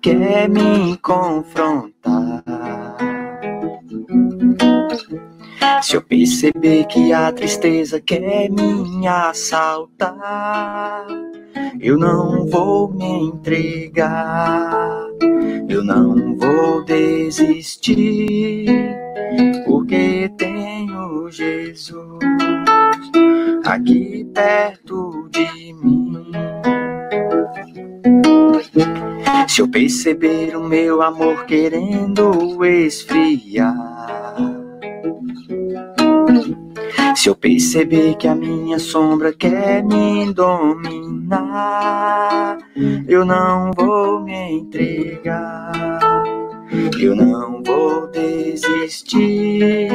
quer me confrontar. Se eu perceber que a tristeza quer me assaltar, eu não vou me entregar, eu não vou desistir, porque tenho Jesus aqui perto de mim. Se eu perceber o meu amor querendo esfriar, se eu perceber que a minha sombra quer me dominar, eu não vou me entregar, eu não vou desistir,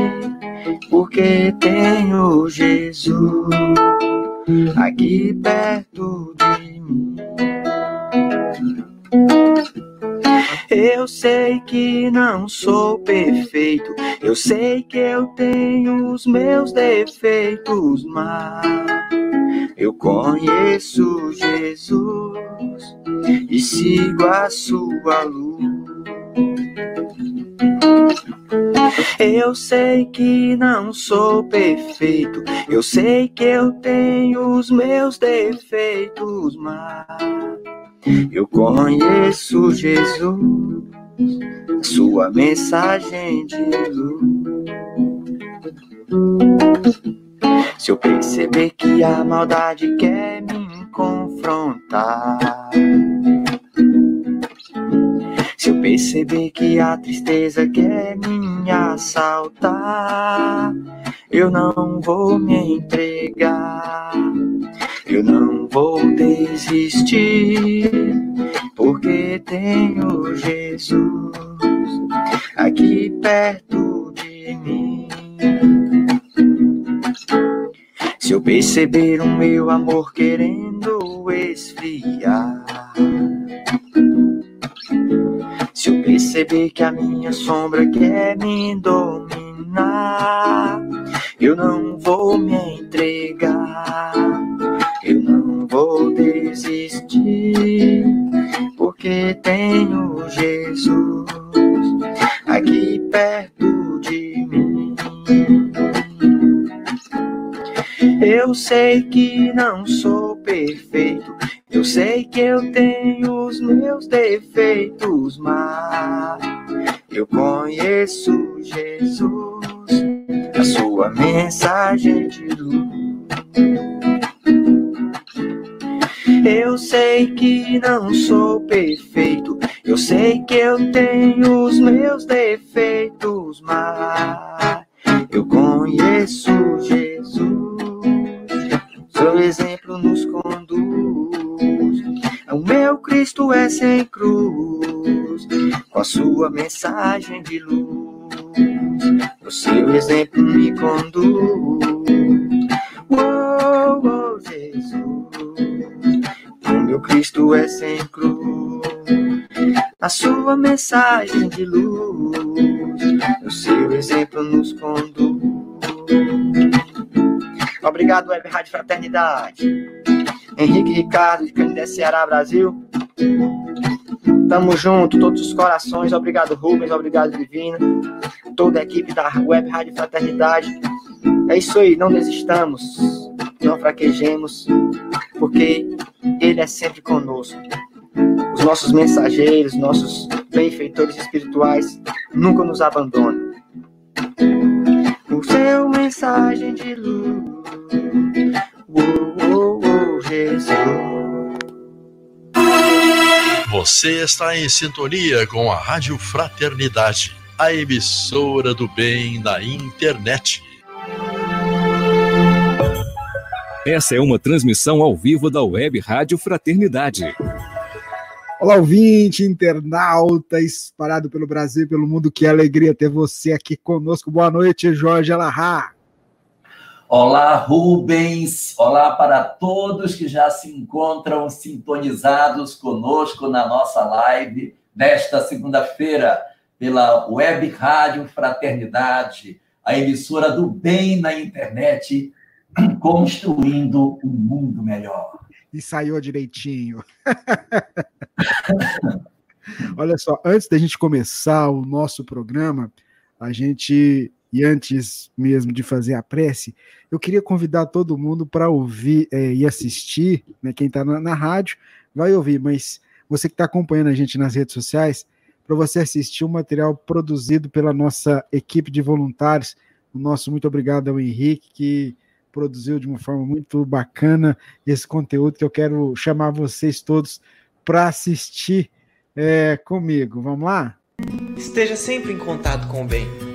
porque tenho Jesus aqui perto de mim. Eu sei que não sou perfeito, eu sei que eu tenho os meus defeitos, mas eu conheço Jesus e sigo a sua luz. Eu sei que não sou perfeito, eu sei que eu tenho os meus defeitos, mas eu conheço Jesus, sua mensagem de luz. Se eu perceber que a maldade quer me confrontar, se eu perceber que a tristeza quer me assaltar, eu não vou me entregar, eu não vou desistir, porque tenho Jesus aqui perto de mim. Se eu perceber o meu amor querendo esfriar, se eu perceber que a minha sombra quer me dominar, eu não vou me entregar, eu não vou desistir, porque tenho Jesus aqui perto de mim. Eu sei que não sou perfeito, eu sei que eu tenho os meus defeitos, mas eu conheço Jesus, a sua mensagem de luz. Eu sei que não sou perfeito, eu sei que eu tenho os meus defeitos, mas é sem cruz, com a sua mensagem de luz. O seu exemplo me conduz. Oh, oh, Jesus. O meu Cristo é sem cruz, a sua mensagem de luz. O seu exemplo nos conduz. Obrigado, Web Rádio Fraternidade. Henrique Ricardo, de Canindé, Ceará, Brasil. Tamo junto, todos os corações. Obrigado, Rubens. Obrigado, Divina. Toda a equipe da Web Rádio Fraternidade. É isso aí, não desistamos, não fraquejemos, porque Ele é sempre conosco. Os nossos mensageiros, nossos benfeitores espirituais nunca nos abandonam. O seu mensagem de luz, oh, oh, oh, Jesus. Você está em sintonia com a Rádio Fraternidade, a emissora do bem na internet. Essa é uma transmissão ao vivo da Web Rádio Fraternidade. Olá, ouvinte, internauta, espalhado pelo Brasil e pelo mundo. Que alegria ter você aqui conosco. Boa noite, Jorge Alahá. Olá, Rubens. Olá para todos que já se encontram sintonizados conosco na nossa live desta segunda-feira pela Web Rádio Fraternidade, a emissora do bem na internet, construindo um mundo melhor. Ensaiou direitinho. Olha só, antes da gente começar o nosso programa, a gente e antes mesmo de fazer a prece, eu queria convidar todo mundo para ouvir é, e assistir, né? Quem está na, na, rádio vai ouvir, mas você que está acompanhando a gente nas redes sociais, para você assistir o um material produzido pela nossa equipe de voluntários. O nosso muito obrigado ao Henrique, que produziu de uma forma muito bacana esse conteúdo que eu quero chamar vocês todos para assistir é, comigo. Vamos lá? Esteja sempre em contato com o bem.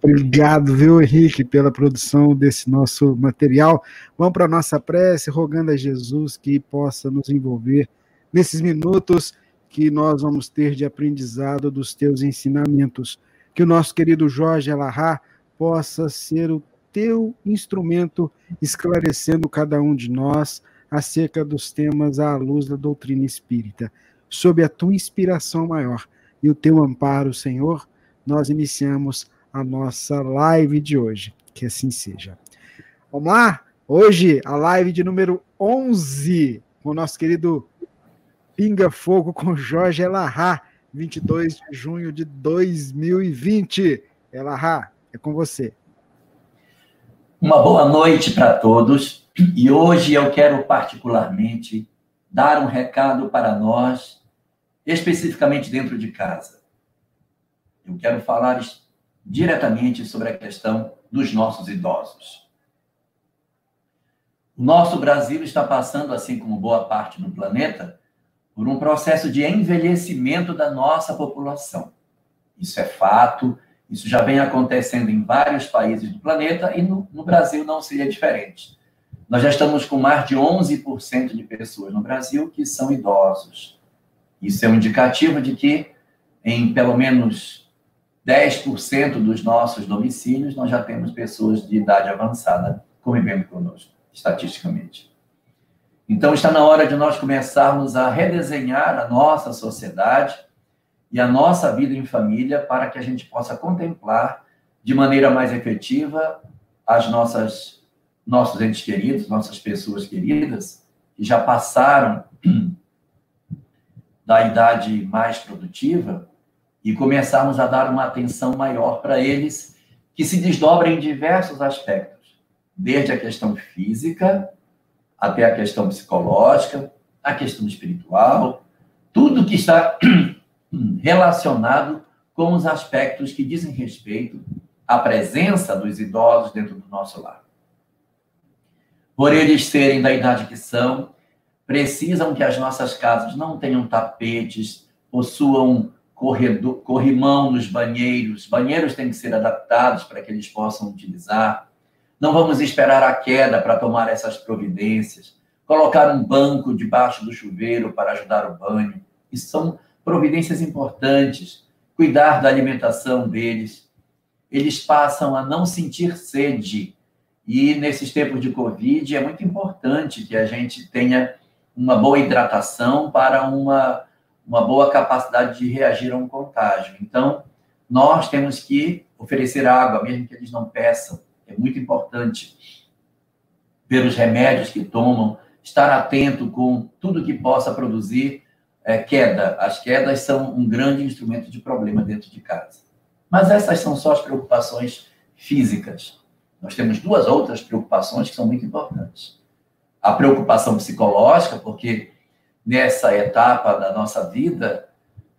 Obrigado, viu, Henrique, pela produção desse nosso material. Vamos para a nossa prece, rogando a Jesus que possa nos envolver nesses minutos que nós vamos ter de aprendizado dos teus ensinamentos. Que o nosso querido Jorge Alahá possa ser o teu instrumento esclarecendo cada um de nós acerca dos temas à luz da doutrina espírita. Sob a tua inspiração maior e o teu amparo, Senhor, nós iniciamos a nossa live de hoje. Que assim seja. Vamos lá? Hoje, a live de número 11, com o nosso querido Pinga Fogo com Jorge Elahá, 22 de junho de 2020. Elahá, é com você. Uma boa noite para todos. E hoje eu quero particularmente dar um recado para nós, especificamente dentro de casa. Eu quero falar diretamente sobre a questão dos nossos idosos. O nosso Brasil está passando, assim como boa parte do planeta, por um processo de envelhecimento da nossa população. Isso é fato, isso já vem acontecendo em vários países do planeta e no, no Brasil não seria diferente. Nós já estamos com mais de 11% de pessoas no Brasil que são idosos. Isso é um indicativo de que, em pelo menos 10% dos nossos domicílios nós já temos pessoas de idade avançada convivendo conosco, estatisticamente. Então está na hora de nós começarmos a redesenhar a nossa sociedade e a nossa vida em família para que a gente possa contemplar de maneira mais efetiva as nossas nossos entes queridos, nossas pessoas queridas que já passaram da idade mais produtiva e começarmos a dar uma atenção maior para eles, que se desdobra em diversos aspectos, desde a questão física até a questão psicológica, a questão espiritual, tudo que está relacionado com os aspectos que dizem respeito à presença dos idosos dentro do nosso lar. Por eles serem da idade que são, precisam que as nossas casas não tenham tapetes, possuam corredor, corrimão nos banheiros. Banheiros têm que ser adaptados para que eles possam utilizar. Não vamos esperar a queda para tomar essas providências. Colocar um banco debaixo do chuveiro para ajudar o banho. Isso são providências importantes. Cuidar da alimentação deles. Eles passam a não sentir sede. E nesses tempos de Covid é muito importante que a gente tenha uma boa hidratação para uma uma boa capacidade de reagir a um contágio. Então, nós temos que oferecer água, mesmo que eles não peçam. É muito importante ver os remédios que tomam, estar atento com tudo que possa produzir é, queda. As quedas são um grande instrumento de problema dentro de casa. Mas essas são só as preocupações físicas. Nós temos duas outras preocupações que são muito importantes. A preocupação psicológica, porque nessa etapa da nossa vida,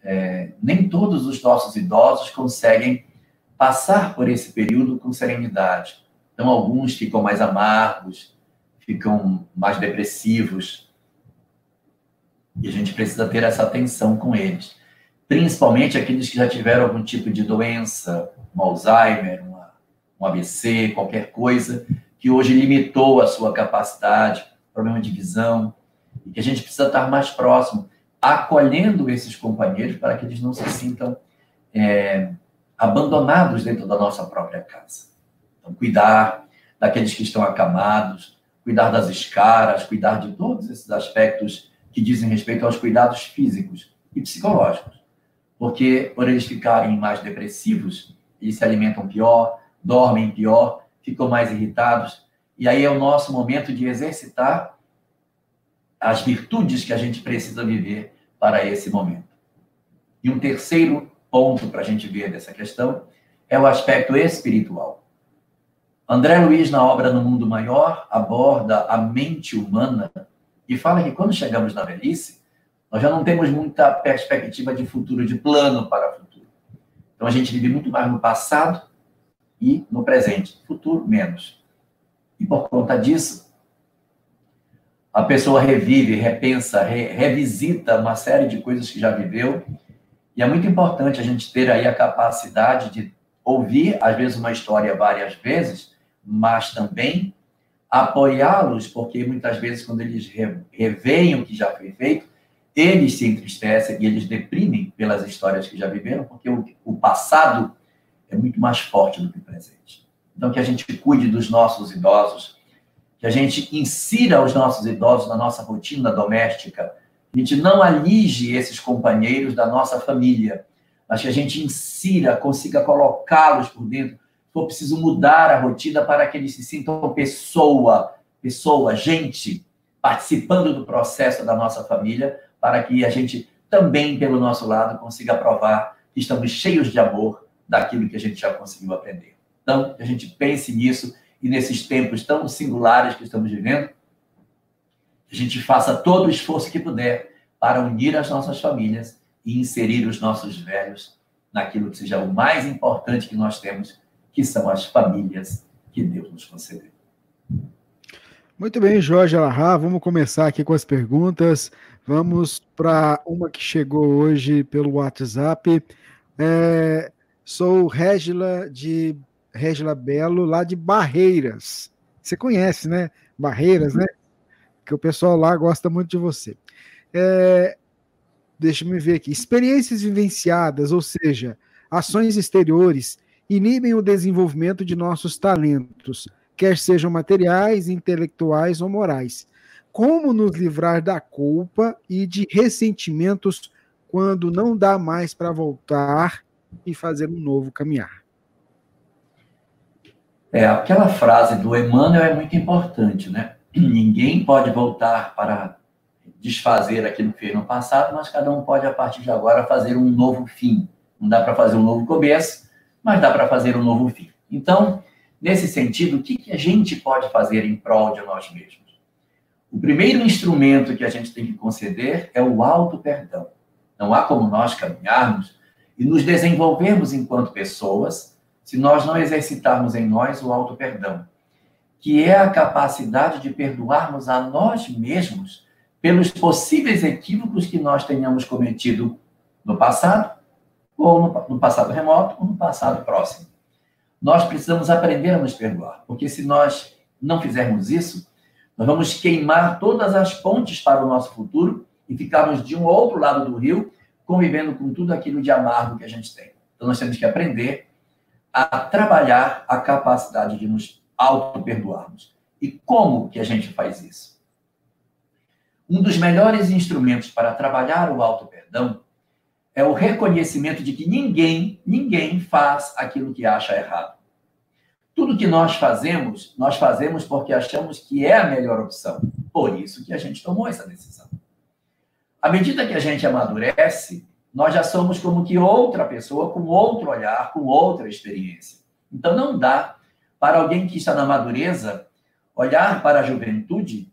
é, nem todos os nossos idosos conseguem passar por esse período com serenidade. Então, alguns ficam mais amargos, ficam mais depressivos. E a gente precisa ter essa atenção com eles. Principalmente aqueles que já tiveram algum tipo de doença, um Alzheimer, uma, um ABC, qualquer coisa, que hoje limitou a sua capacidade, problema de visão, e que a gente precisa estar mais próximo, acolhendo esses companheiros para que eles não se sintam é, abandonados dentro da nossa própria casa. Então, cuidar daqueles que estão acamados, cuidar das escaras, cuidar de todos esses aspectos que dizem respeito aos cuidados físicos e psicológicos. Porque, por eles ficarem mais depressivos, eles se alimentam pior, dormem pior, ficam mais irritados. E aí é o nosso momento de exercitar as virtudes que a gente precisa viver para esse momento. E um terceiro ponto para a gente ver dessa questão é o aspecto espiritual. André Luiz, na obra No Mundo Maior, aborda a mente humana e fala que quando chegamos na velhice, nós já não temos muita perspectiva de futuro, de plano para o futuro. Então a gente vive muito mais no passado e no presente, futuro menos. E por conta disso, a pessoa revive, repensa, re, revisita uma série de coisas que já viveu. E é muito importante a gente ter aí a capacidade de ouvir, às vezes, uma história várias vezes mas também apoiá-los, porque muitas vezes, quando eles reveem o que já foi feito, eles se entristecem e eles deprimem pelas histórias que já viveram, porque o, o passado é muito mais forte do que o presente. Então, que a gente cuide dos nossos idosos, que a gente insira os nossos idosos na nossa rotina doméstica, a gente não alige esses companheiros da nossa família, mas que a gente insira, consiga colocá-los por dentro for preciso mudar a rotina para que eles se sintam pessoa, pessoa, gente, participando do processo da nossa família, para que a gente também, pelo nosso lado, consiga provar que estamos cheios de amor daquilo que a gente já conseguiu aprender. Então, que a gente pense nisso e nesses tempos tão singulares que estamos vivendo, a gente faça todo o esforço que puder para unir as nossas famílias e inserir os nossos velhos naquilo que seja o mais importante que nós temos, que são as famílias que Deus nos concedeu. Muito bem, Jorge Alahá, vamos começar aqui com as perguntas. Vamos para uma que chegou hoje pelo WhatsApp. É, sou Régila de Régila Belo, lá de Barreiras. Você conhece, né? Barreiras, né? Que o pessoal lá gosta muito de você. É, deixa eu ver aqui. Experiências vivenciadas, ou seja, ações exteriores inibem o desenvolvimento de nossos talentos, quer sejam materiais, intelectuais ou morais. Como nos livrar da culpa e de ressentimentos quando não dá mais para voltar e fazer um novo caminhar? É, aquela frase do Emmanuel é muito importante, né? Ninguém pode voltar para desfazer aquilo que fez no passado, mas cada um pode, a partir de agora, fazer um novo fim. Não dá para fazer um novo começo, mas dá para fazer um novo fim. Então, nesse sentido, o que, que a gente pode fazer em prol de nós mesmos? O primeiro instrumento que a gente tem que conceder é o auto-perdão. Não há como nós caminharmos e nos desenvolvermos enquanto pessoas se nós não exercitarmos em nós o auto-perdão, que é a capacidade de perdoarmos a nós mesmos pelos possíveis equívocos que nós tenhamos cometido no passado ou no, passado remoto, ou no passado próximo. Nós precisamos aprender a nos perdoar, porque se nós não fizermos isso, nós vamos queimar todas as pontes para o nosso futuro e ficarmos de um outro lado do rio, convivendo com tudo aquilo de amargo que a gente tem. Então, nós temos que aprender a trabalhar a capacidade de nos auto-perdoarmos. E como que a gente faz isso? Um dos melhores instrumentos para trabalhar o auto-perdão é o reconhecimento de que ninguém, ninguém faz aquilo que acha errado. Tudo que nós fazemos, nós fazemos porque achamos que é a melhor opção. Por isso que a gente tomou essa decisão. À medida que a gente amadurece, nós já somos como que outra pessoa, com outro olhar, com outra experiência. Então não dá para alguém que está na madureza olhar para a juventude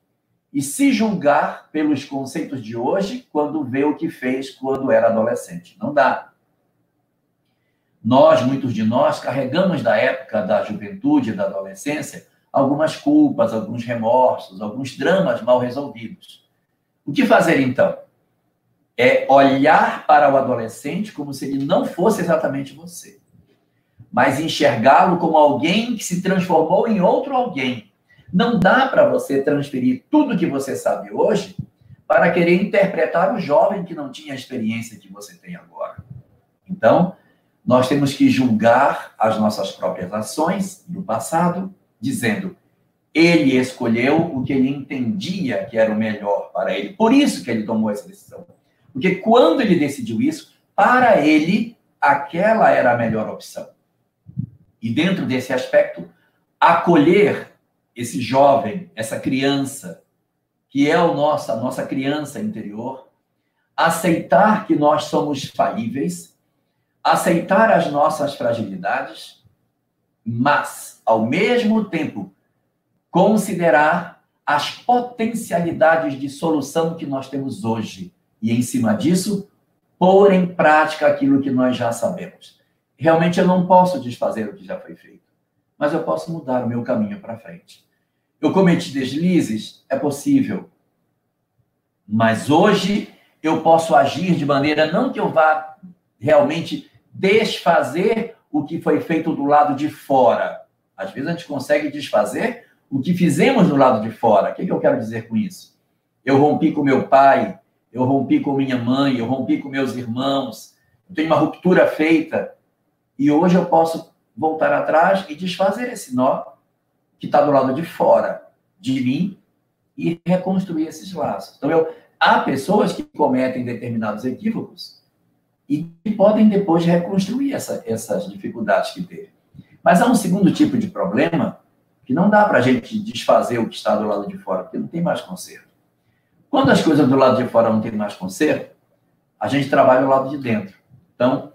e se julgar pelos conceitos de hoje quando vê o que fez quando era adolescente. Não dá. Nós, muitos de nós, carregamos da época da juventude da adolescência algumas culpas, alguns remorsos, alguns dramas mal resolvidos. O que fazer então? É olhar para o adolescente como se ele não fosse exatamente você, mas enxergá-lo como alguém que se transformou em outro alguém, não dá para você transferir tudo que você sabe hoje para querer interpretar o jovem que não tinha a experiência que você tem agora. Então, nós temos que julgar as nossas próprias ações do passado, dizendo: ele escolheu o que ele entendia que era o melhor para ele. Por isso que ele tomou essa decisão. Porque quando ele decidiu isso, para ele, aquela era a melhor opção. E dentro desse aspecto, acolher esse jovem, essa criança, que é o nosso, a nossa criança interior, aceitar que nós somos falíveis, aceitar as nossas fragilidades, mas, ao mesmo tempo, considerar as potencialidades de solução que nós temos hoje e, em cima disso, pôr em prática aquilo que nós já sabemos. Realmente eu não posso desfazer o que já foi feito, mas eu posso mudar o meu caminho para frente. Eu cometi deslizes? É possível. Mas hoje eu posso agir de maneira não que eu vá realmente desfazer o que foi feito do lado de fora. Às vezes a gente consegue desfazer o que fizemos do lado de fora. O que, eu quero dizer com isso? Eu rompi com meu pai, eu rompi com minha mãe, eu rompi com meus irmãos, eu tenho uma ruptura feita e hoje eu posso voltar atrás e desfazer esse nó que está do lado de fora de mim e reconstruir esses laços. Então, eu, há pessoas que cometem determinados equívocos e que podem depois reconstruir essa, essas dificuldades que teve. Mas há um segundo tipo de problema que não dá para a gente desfazer o que está do lado de fora, porque não tem mais conserto. Quando as coisas do lado de fora não tem mais conserto, a gente trabalha o lado de dentro. Então,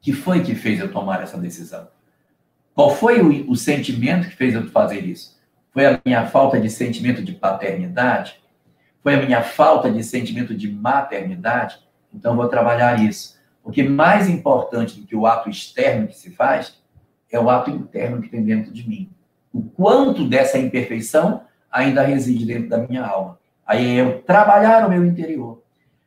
que foi que fez eu tomar essa decisão? Qual foi o, o sentimento que fez eu fazer isso? Foi a minha falta de sentimento de paternidade? Foi a minha falta de sentimento de maternidade? Então, vou trabalhar isso. Porque mais importante do que o ato externo que se faz é o ato interno que tem dentro de mim. O quanto dessa imperfeição ainda reside dentro da minha alma. Aí é eu trabalhar o meu interior.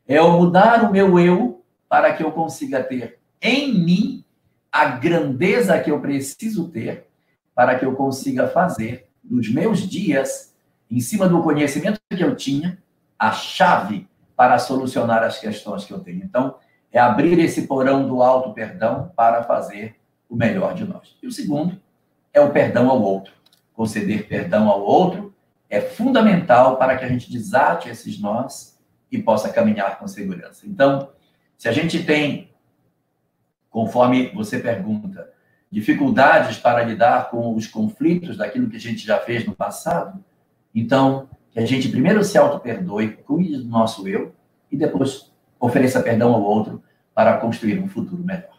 É eu mudar o meu eu para que eu consiga ter em mim a grandeza que eu preciso ter para que eu consiga fazer nos meus dias, em cima do conhecimento que eu tinha, a chave para solucionar as questões que eu tenho. Então, é abrir esse porão do alto perdão para fazer o melhor de nós. E o segundo é o perdão ao outro. Conceder perdão ao outro é fundamental para que a gente desate esses nós e possa caminhar com segurança. Então, se a gente tem conforme você pergunta, dificuldades para lidar com os conflitos daquilo que a gente já fez no passado, então, que a gente primeiro se auto-perdoe, cuide do nosso eu, e depois ofereça perdão ao outro para construir um futuro melhor.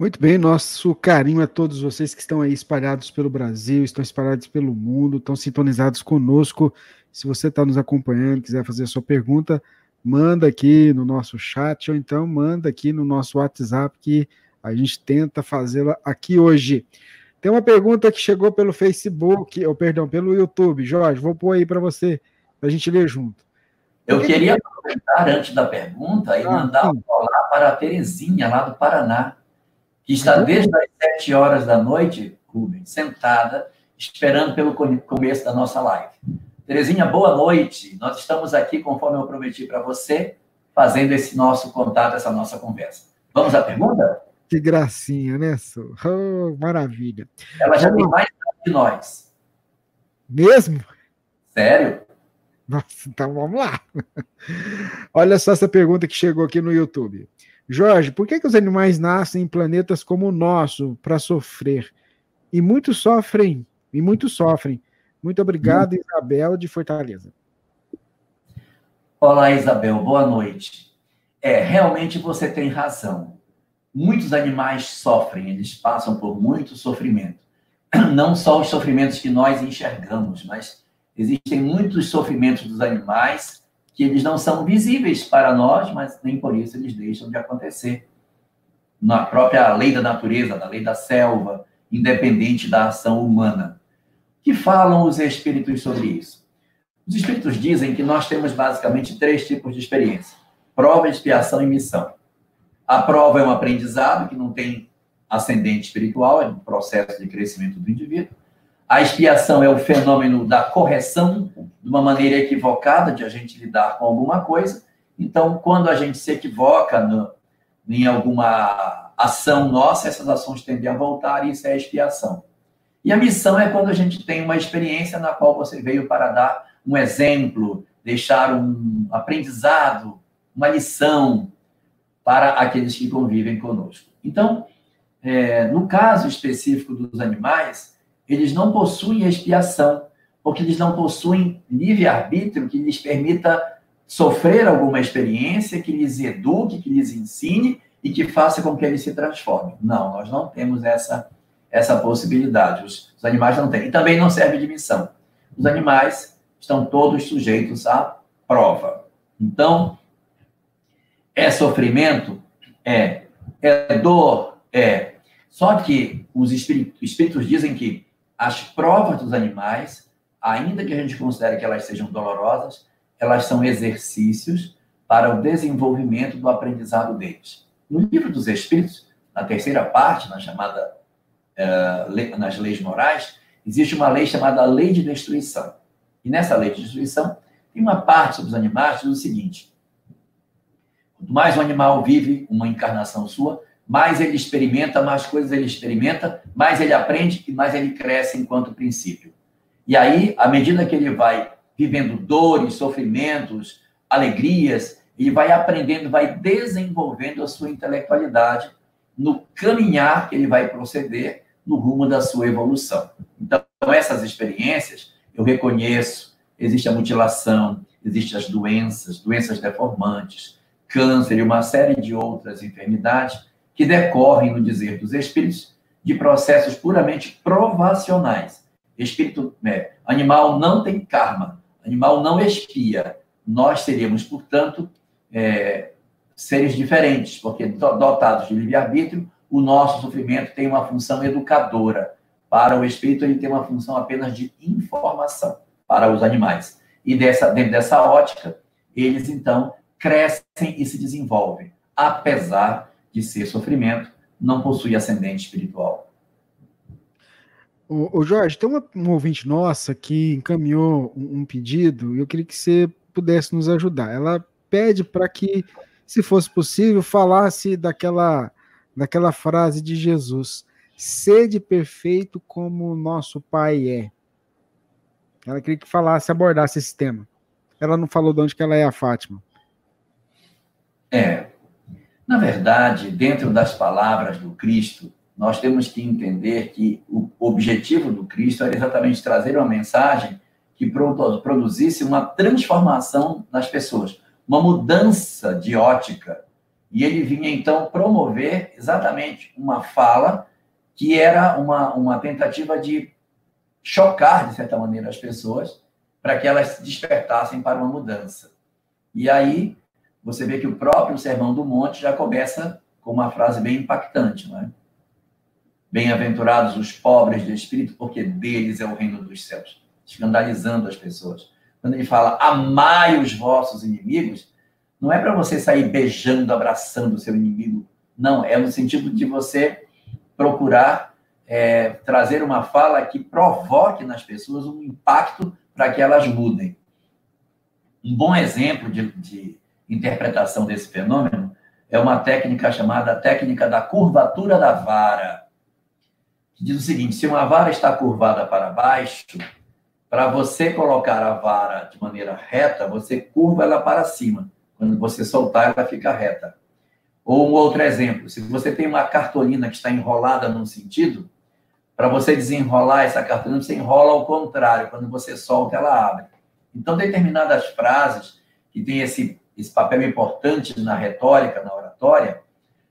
Muito bem, nosso carinho a todos vocês que estão aí espalhados pelo Brasil, estão espalhados pelo mundo, estão sintonizados conosco. Se você está nos acompanhando, quiser fazer a sua pergunta, manda aqui no nosso chat ou então manda aqui no nosso WhatsApp que a gente tenta fazê-la aqui hoje. Tem uma pergunta que chegou pelo Facebook, ou perdão, pelo YouTube. Jorge, vou pôr aí para você, para a gente ler junto. Eu queria que... aproveitar antes da pergunta e ah, mandar um olá para a Terezinha, lá do Paraná, que está uhum. desde as sete horas da noite, Rubens, sentada, esperando pelo começo da nossa live. Terezinha, boa noite. Nós estamos aqui, conforme eu prometi para você, fazendo esse nosso contato, essa nossa conversa. Vamos à pergunta? Que gracinha, né, Su? Oh, maravilha. Ela já vamos... tem mais que nós. Mesmo? Sério? Nossa, então vamos lá. Olha só essa pergunta que chegou aqui no YouTube. Jorge, por que, que os animais nascem em planetas como o nosso para sofrer? E muitos sofrem, e muitos sofrem. Muito obrigado, Isabel de Fortaleza. Olá, Isabel, boa noite. É, realmente você tem razão. Muitos animais sofrem, eles passam por muito sofrimento. Não só os sofrimentos que nós enxergamos, mas existem muitos sofrimentos dos animais que eles não são visíveis para nós, mas nem por isso eles deixam de acontecer. Na própria lei da natureza, na lei da selva, independente da ação humana que falam os espíritos sobre isso? Os espíritos dizem que nós temos basicamente três tipos de experiência: prova, expiação e missão. A prova é um aprendizado que não tem ascendente espiritual, é um processo de crescimento do indivíduo. A expiação é o fenômeno da correção de uma maneira equivocada de a gente lidar com alguma coisa. Então, quando a gente se equivoca no, em alguma ação nossa, essas ações tendem a voltar e isso é expiação. E a missão é quando a gente tem uma experiência na qual você veio para dar um exemplo, deixar um aprendizado, uma lição para aqueles que convivem conosco. Então, é, no caso específico dos animais, eles não possuem expiação, porque eles não possuem livre-arbítrio que lhes permita sofrer alguma experiência, que lhes eduque, que lhes ensine e que faça com que eles se transformem. Não, nós não temos essa, essa possibilidade. Os, os animais não têm. E também não serve de missão. Os animais estão todos sujeitos à prova. Então, é sofrimento? É. É dor? É. Só que os espíritos, espíritos dizem que as provas dos animais, ainda que a gente considere que elas sejam dolorosas, elas são exercícios para o desenvolvimento do aprendizado deles. No livro dos Espíritos, na terceira parte, na chamada uh, nas leis morais, existe uma lei chamada lei de destruição. E nessa lei de destruição tem uma parte sobre os animais que diz o seguinte: quanto mais o animal vive uma encarnação sua, mais ele experimenta, mais coisas ele experimenta, mais ele aprende e mais ele cresce enquanto princípio. E aí, à medida que ele vai vivendo dores, sofrimentos, alegrias, ele vai aprendendo, vai desenvolvendo a sua intelectualidade no caminhar que ele vai proceder no rumo da sua evolução. Então, essas experiências, eu reconheço, existe a mutilação, existem as doenças, doenças deformantes, câncer e uma série de outras enfermidades que decorrem, no dizer dos espíritos, de processos puramente provacionais. Espírito é, animal não tem karma, animal não expia. Nós seríamos, portanto, é, seres diferentes, porque dotados de livre-arbítrio, o nosso sofrimento tem uma função educadora. Para o espírito, ele tem uma função apenas de informação para os animais. E dessa, dentro dessa ótica, eles então crescem e se desenvolvem, apesar de ser sofrimento, não possui ascendente espiritual. O, Jorge, tem uma, uma ouvinte nossa que encaminhou um, um pedido e eu queria que você pudesse nos ajudar. Ela pede para que, se fosse possível, falasse daquela, daquela frase de Jesus: sede perfeito como nosso Pai é. Ela queria que falasse, abordasse esse tema. Ela não falou de onde que ela é a Fátima. É. Na verdade, dentro das palavras do Cristo, nós temos que entender que o objetivo do Cristo era exatamente trazer uma mensagem que produzisse uma transformação nas pessoas, uma mudança de ótica. E ele vinha, então, promover exatamente uma fala que era uma, uma tentativa de chocar, de certa maneira, as pessoas, para que elas se despertassem para uma mudança. E aí, você vê que o próprio Sermão do Monte já começa com uma frase bem impactante, não é? Bem-aventurados os pobres de espírito, porque deles é o reino dos céus. Escandalizando as pessoas. Quando ele fala, amai os vossos inimigos, não é para você sair beijando, abraçando o seu inimigo. Não, é no sentido de você procurar é, trazer uma fala que provoque nas pessoas um impacto para que elas mudem. Um bom exemplo de, de interpretação desse fenômeno é uma técnica chamada técnica da curvatura da vara, que diz o seguinte: se uma vara está curvada para baixo, para você colocar a vara de maneira reta, você curva ela para cima. Quando você soltar, ela fica reta. Ou um outro exemplo: se você tem uma cartolina que está enrolada num sentido, para você desenrolar essa cartolina, você enrola ao contrário. Quando você solta, ela abre. Então, determinadas frases que têm esse esse papel importante na retórica, na oratória,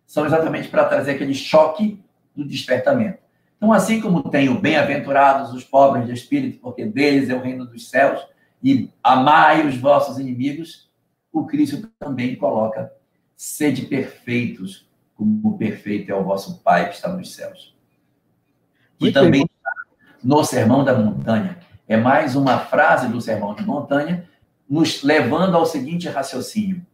são exatamente para trazer aquele choque do despertamento. Então, assim como tem o bem-aventurados os pobres de espírito, porque deles é o reino dos céus, e amai os vossos inimigos, o Cristo também coloca sede perfeitos, como perfeito é o vosso Pai que está nos céus. E também no Sermão da Montanha. É mais uma frase do Sermão da Montanha nos levando ao seguinte raciocínio: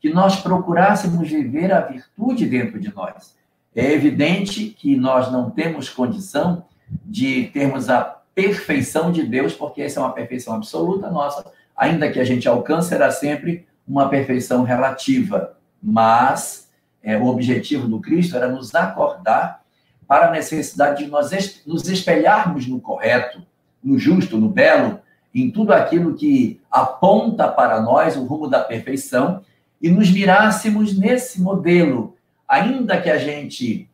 que nós procurássemos viver a virtude dentro de nós. É evidente que nós não temos condição de termos a perfeição de Deus, porque essa é uma perfeição absoluta nossa, ainda que a gente alcance, será sempre uma perfeição relativa. Mas é, o objetivo do Cristo era nos acordar para a necessidade de nós nos espelharmos no correto, no justo, no belo, em tudo aquilo que aponta para nós o rumo da perfeição e nos mirássemos nesse modelo, ainda que a gente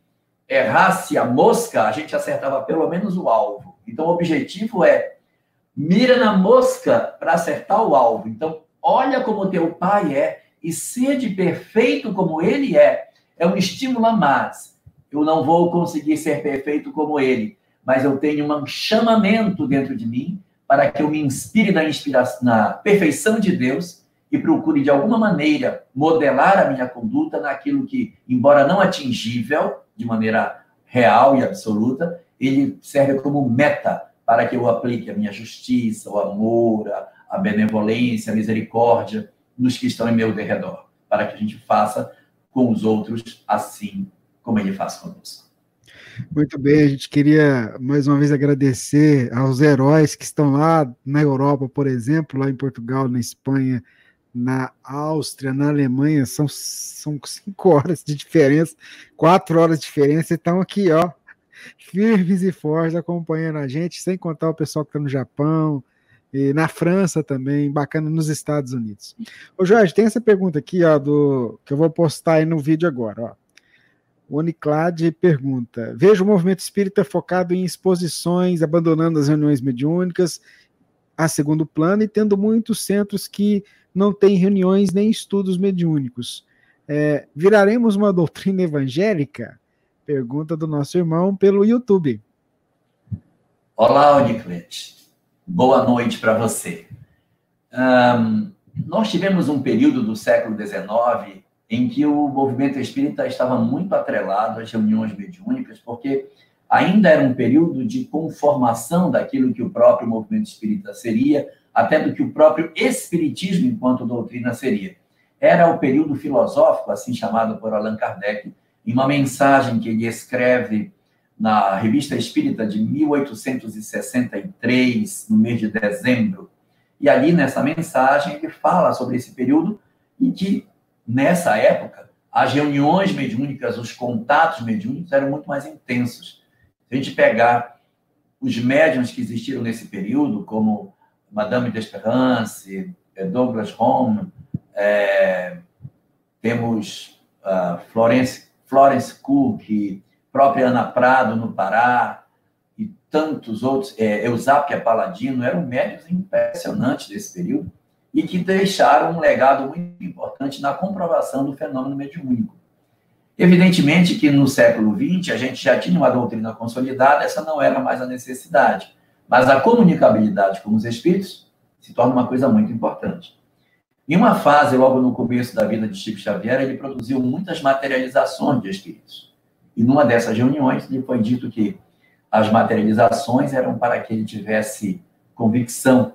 errasse a mosca, a gente acertava pelo menos o alvo. Então, o objetivo é mira na mosca para acertar o alvo. Então, olha como teu pai é e sede perfeito como ele é. É um estímulo a mais. Eu não vou conseguir ser perfeito como ele, mas eu tenho um chamamento dentro de mim para que eu me inspire na, inspiração, na perfeição de Deus e procure, de alguma maneira, modelar a minha conduta naquilo que, embora não atingível, de maneira real e absoluta, ele serve como meta para que eu aplique a minha justiça, o amor, a, benevolência, a misericórdia nos que estão em meu derredor, para que a gente faça com os outros assim como ele faz conosco. Muito bem, a gente queria mais uma vez agradecer aos heróis que estão lá na Europa, por exemplo, lá em Portugal, na Espanha, na Áustria, na Alemanha, são, são cinco horas de diferença, quatro horas de diferença, estão aqui, ó, firmes e fortes, acompanhando a gente, sem contar o pessoal que está no Japão, e na França também, bacana nos Estados Unidos. Ô Jorge, tem essa pergunta aqui, ó, do, que eu vou postar aí no vídeo agora, ó. O Uniclad pergunta: Vejo o movimento espírita focado em exposições, abandonando as reuniões mediúnicas a segundo plano e tendo muitos centros que não têm reuniões nem estudos mediúnicos. É, viraremos uma doutrina evangélica? Pergunta do nosso irmão pelo YouTube. Olá, Uniclad. Boa noite para você. Um, nós tivemos um período do século XIX em que o movimento espírita estava muito atrelado às reuniões mediúnicas, porque ainda era um período de conformação daquilo que o próprio movimento espírita seria, até do que o próprio espiritismo enquanto doutrina seria. Era o período filosófico, assim chamado por Allan Kardec, em uma mensagem que ele escreve na Revista Espírita de 1863, no mês de dezembro. E ali, nessa mensagem, ele fala sobre esse período em que nessa época, as reuniões mediúnicas, os contatos mediúnicos eram muito mais intensos. Se a gente pegar os médiums que existiram nesse período, como Madame d'Esperance, eh, Douglas Home, é, temos uh, Florence, Florence Cook, própria Ana Prado, no Pará, e tantos outros, é, Eusápia Paladino, eram médiums impressionantes desse período e que deixaram um legado muito importante na comprovação do fenômeno mediúnico. Evidentemente que no século XX a gente já tinha uma doutrina consolidada, essa não era mais a necessidade, mas a comunicabilidade com os espíritos se torna uma coisa muito importante. Em uma fase, logo no começo da vida de Chico Xavier, ele produziu muitas materializações de espíritos. E numa dessas reuniões, lhe foi dito que as materializações eram para que ele tivesse convicção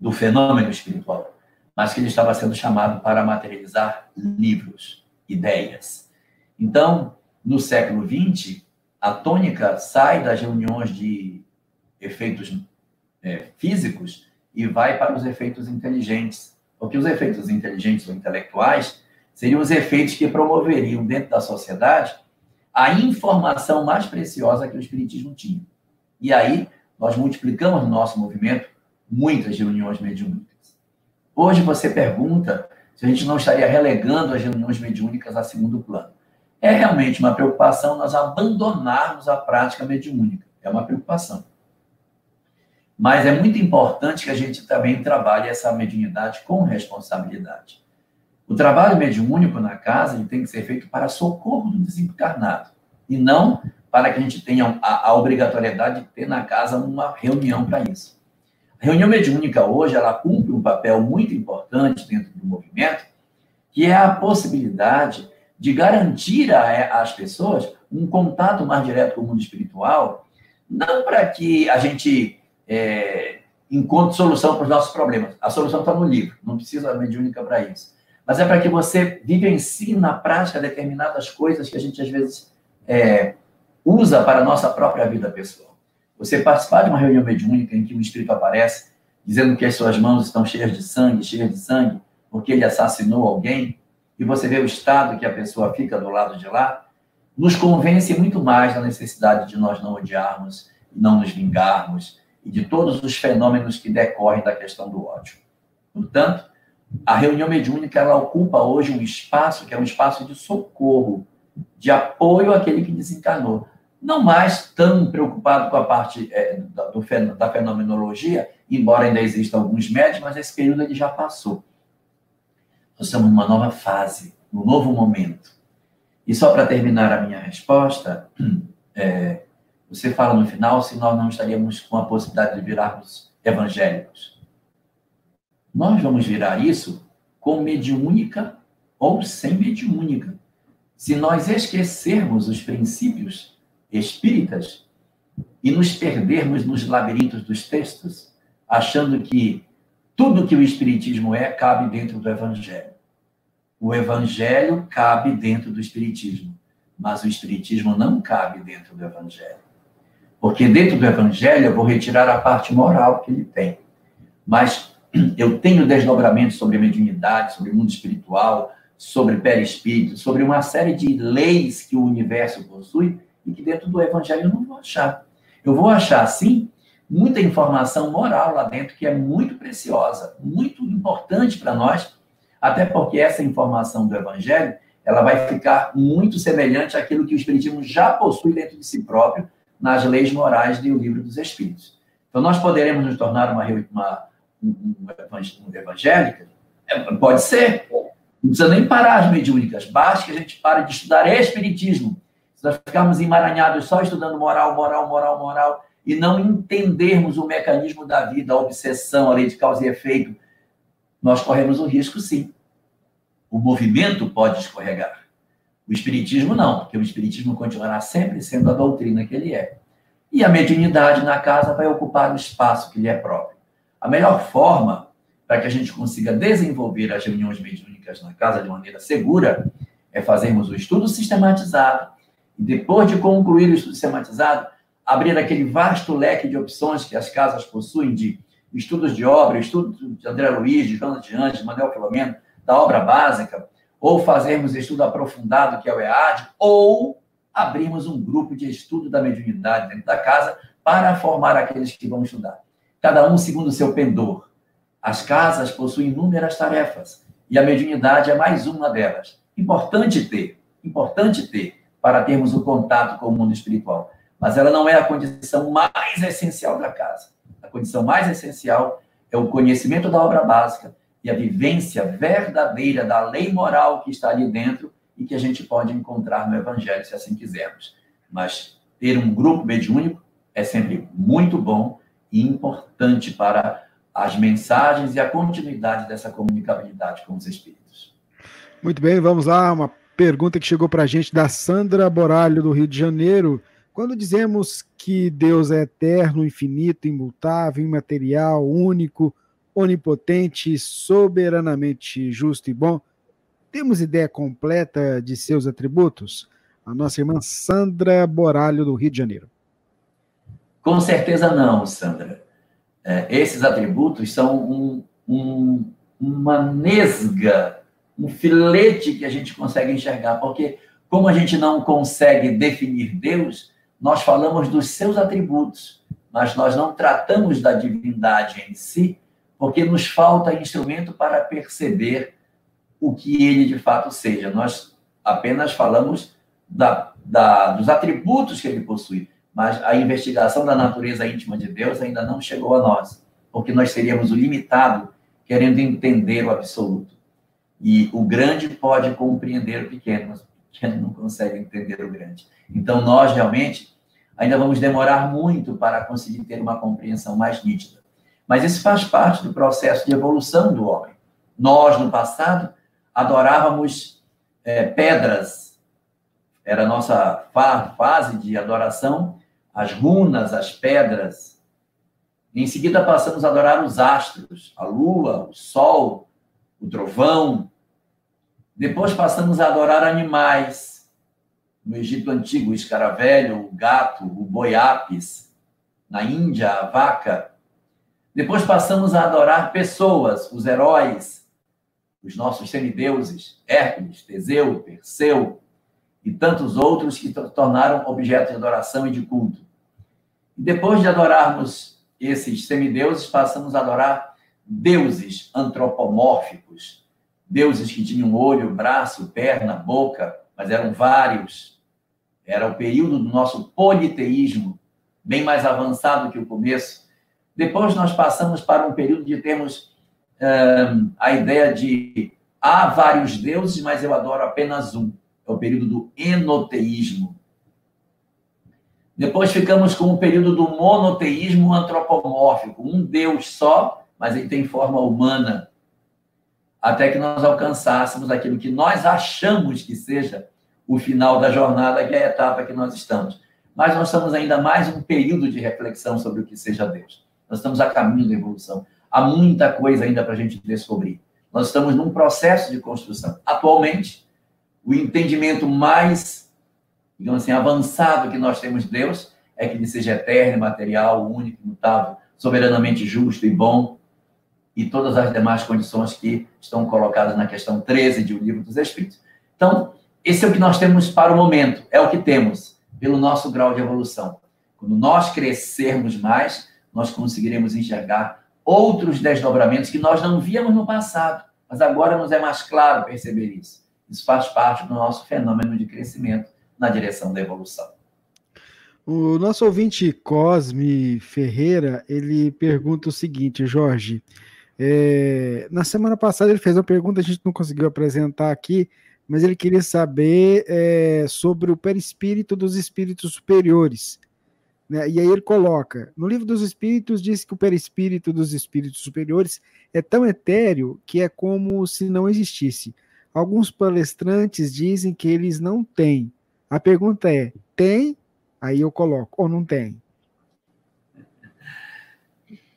do fenômeno espiritual, mas que ele estava sendo chamado para materializar livros, ideias. Então, no século XX, a tônica sai das reuniões de efeitos é, físicos e vai para os efeitos inteligentes. Porque os efeitos inteligentes ou intelectuais seriam os efeitos que promoveriam dentro da sociedade a informação mais preciosa que o Espiritismo tinha. E aí, nós multiplicamos no nosso movimento muitas reuniões mediúnicas. Hoje você pergunta se a gente não estaria relegando as reuniões mediúnicas a segundo plano. É realmente uma preocupação nós abandonarmos a prática mediúnica. É uma preocupação. Mas é muito importante que a gente também trabalhe essa mediunidade com responsabilidade. O trabalho mediúnico na casa ele tem que ser feito para socorro do desencarnado e não para que a gente tenha a, a obrigatoriedade de ter na casa uma reunião para isso. A reunião mediúnica hoje, ela cumpre um papel muito importante dentro do movimento, que é a possibilidade de garantir às pessoas um contato mais direto com o mundo espiritual, não para que a gente é, encontre solução para os nossos problemas. A solução está no livro, não precisa da mediúnica para isso. Mas é para que você vivencie na prática determinadas coisas que a gente às vezes é, usa para a nossa própria vida pessoal. Você participar de uma reunião mediúnica em que um espírito aparece dizendo que as suas mãos estão cheias de sangue, cheias de sangue, porque ele assassinou alguém, e você vê o estado que a pessoa fica do lado de lá, nos convence muito mais da necessidade de nós não odiarmos, não nos vingarmos e de todos os fenômenos que decorrem da questão do ódio. Portanto, a reunião mediúnica ela ocupa hoje um espaço que é um espaço de socorro, de apoio àquele que desencarnou. Não mais tão preocupado com a parte é, da, do, da fenomenologia, embora ainda existam alguns médicos, mas esse período ele já passou. Nós estamos numa nova fase, num novo momento. E só para terminar a minha resposta, é, você fala no final se nós não estaríamos com a possibilidade de virarmos evangélicos. Nós vamos virar isso com mediúnica ou sem mediúnica. Se nós esquecermos os princípios espíritas e nos perdermos nos labirintos dos textos, achando que tudo que o espiritismo é cabe dentro do evangelho. O evangelho cabe dentro do espiritismo, mas o espiritismo não cabe dentro do evangelho. Porque dentro do evangelho eu vou retirar a parte moral que ele tem. Mas eu tenho desdobramentos sobre mediunidade, sobre mundo espiritual, sobre perispírito, sobre uma série de leis que o universo possui e que dentro do evangelho eu não vou achar. Eu vou achar, sim, muita informação moral lá dentro que é muito preciosa, muito importante para nós, até porque essa informação do evangelho, ela vai ficar muito semelhante àquilo que o espiritismo já possui dentro de si próprio nas leis morais do livro dos espíritos. Então nós poderemos nos tornar uma, uma um, um evangélica? É, pode ser. Não precisa nem parar as mediúnicas. Basta que a gente pare de estudar espiritismo. Se nós ficarmos emaranhados só estudando moral, moral, moral, moral, e não entendermos o mecanismo da vida, a obsessão, a lei de causa e efeito, nós corremos o risco, sim. O movimento pode escorregar. O espiritismo não, porque o espiritismo continuará sempre sendo a doutrina que ele é. E a mediunidade na casa vai ocupar o espaço que lhe é próprio. A melhor forma para que a gente consiga desenvolver as reuniões mediúnicas na casa de maneira segura é fazermos o estudo sistematizado depois de concluir o estudo sistematizado, abrir aquele vasto leque de opções que as casas possuem de estudos de obra, estudo de André Luiz, de Jonas de Anjos, Manuel Filomeno, da obra básica, ou fazermos estudo aprofundado, que é o EAD, ou abrirmos um grupo de estudo da mediunidade dentro da casa para formar aqueles que vão estudar cada um segundo o seu pendor. As casas possuem inúmeras tarefas e a mediunidade é mais uma delas. Importante ter, importante ter para termos o contato com o mundo espiritual. Mas ela não é a condição mais essencial da casa. A condição mais essencial é o conhecimento da obra básica e a vivência verdadeira da lei moral que está ali dentro e que a gente pode encontrar no Evangelho, se assim quisermos. Mas ter um grupo mediúnico é sempre muito bom e importante para as mensagens e a continuidade dessa comunicabilidade com os espíritos. Muito bem, vamos lá. Uma pergunta que chegou para a gente da Sandra Boralho, do Rio de Janeiro. Quando dizemos que Deus é eterno, infinito, imutável, imaterial, único, onipotente, soberanamente justo e bom, temos ideia completa de seus atributos? A nossa irmã Sandra Boralho, do Rio de Janeiro. Com certeza não, Sandra. É, esses atributos são um, um, uma nesga, um filete que a gente consegue enxergar, porque como a gente não consegue definir Deus, nós falamos dos seus atributos, mas nós não tratamos da divindade em si, porque nos falta instrumento para perceber o que ele de fato seja. Nós apenas falamos da, da, dos atributos que ele possui mas a investigação da natureza íntima de Deus ainda não chegou a nós, porque nós seríamos o limitado querendo entender o absoluto. E o grande pode compreender o pequeno, mas o pequeno não consegue entender o grande. Então, nós realmente ainda vamos demorar muito para conseguir ter uma compreensão mais nítida. Mas isso faz parte do processo de evolução do homem. Nós, no passado, adorávamos é, pedras, era a nossa fase de adoração as runas, as pedras. Em seguida, passamos a adorar os astros, a lua, o sol, o trovão. Depois, passamos a adorar animais. No Egito Antigo, o escaravelho, o gato, o boiapis. na Índia, a vaca. Depois passamos a adorar pessoas, os heróis, os nossos semideuses, Hércules, Teseu, Perseu e tantos outros que tornaram objeto de adoração e de culto. E depois de adorarmos esses semideuses, passamos a adorar deuses antropomórficos, deuses que tinham olho, braço, perna, boca, mas eram vários. Era o período do nosso politeísmo, bem mais avançado que o começo. Depois nós passamos para um período de termos um, a ideia de há vários deuses, mas eu adoro apenas um. É o período do enoteísmo. Depois ficamos com o período do monoteísmo antropomórfico, um Deus só, mas ele tem forma humana, até que nós alcançássemos aquilo que nós achamos que seja o final da jornada, que é a etapa que nós estamos. Mas nós estamos ainda mais um período de reflexão sobre o que seja Deus. Nós estamos a caminho da evolução. Há muita coisa ainda para a gente descobrir. Nós estamos num processo de construção. Atualmente, o entendimento mais, digamos assim, avançado que nós temos de Deus é que ele seja eterno, material, único, imutável, soberanamente justo e bom, e todas as demais condições que estão colocadas na questão 13 de O Livro dos Espíritos. Então, esse é o que nós temos para o momento, é o que temos pelo nosso grau de evolução. Quando nós crescermos mais, nós conseguiremos enxergar outros desdobramentos que nós não víamos no passado, mas agora nos é mais claro perceber isso. Isso faz parte do nosso fenômeno de crescimento na direção da evolução. O nosso ouvinte Cosme Ferreira, ele pergunta o seguinte, Jorge, é, na semana passada ele fez uma pergunta, a gente não conseguiu apresentar aqui, mas ele queria saber é, sobre o perispírito dos espíritos superiores. Né? E aí ele coloca: no livro dos Espíritos, diz que o perispírito dos espíritos superiores é tão etéreo que é como se não existisse. Alguns palestrantes dizem que eles não têm. A pergunta é: tem? Aí eu coloco, ou não tem?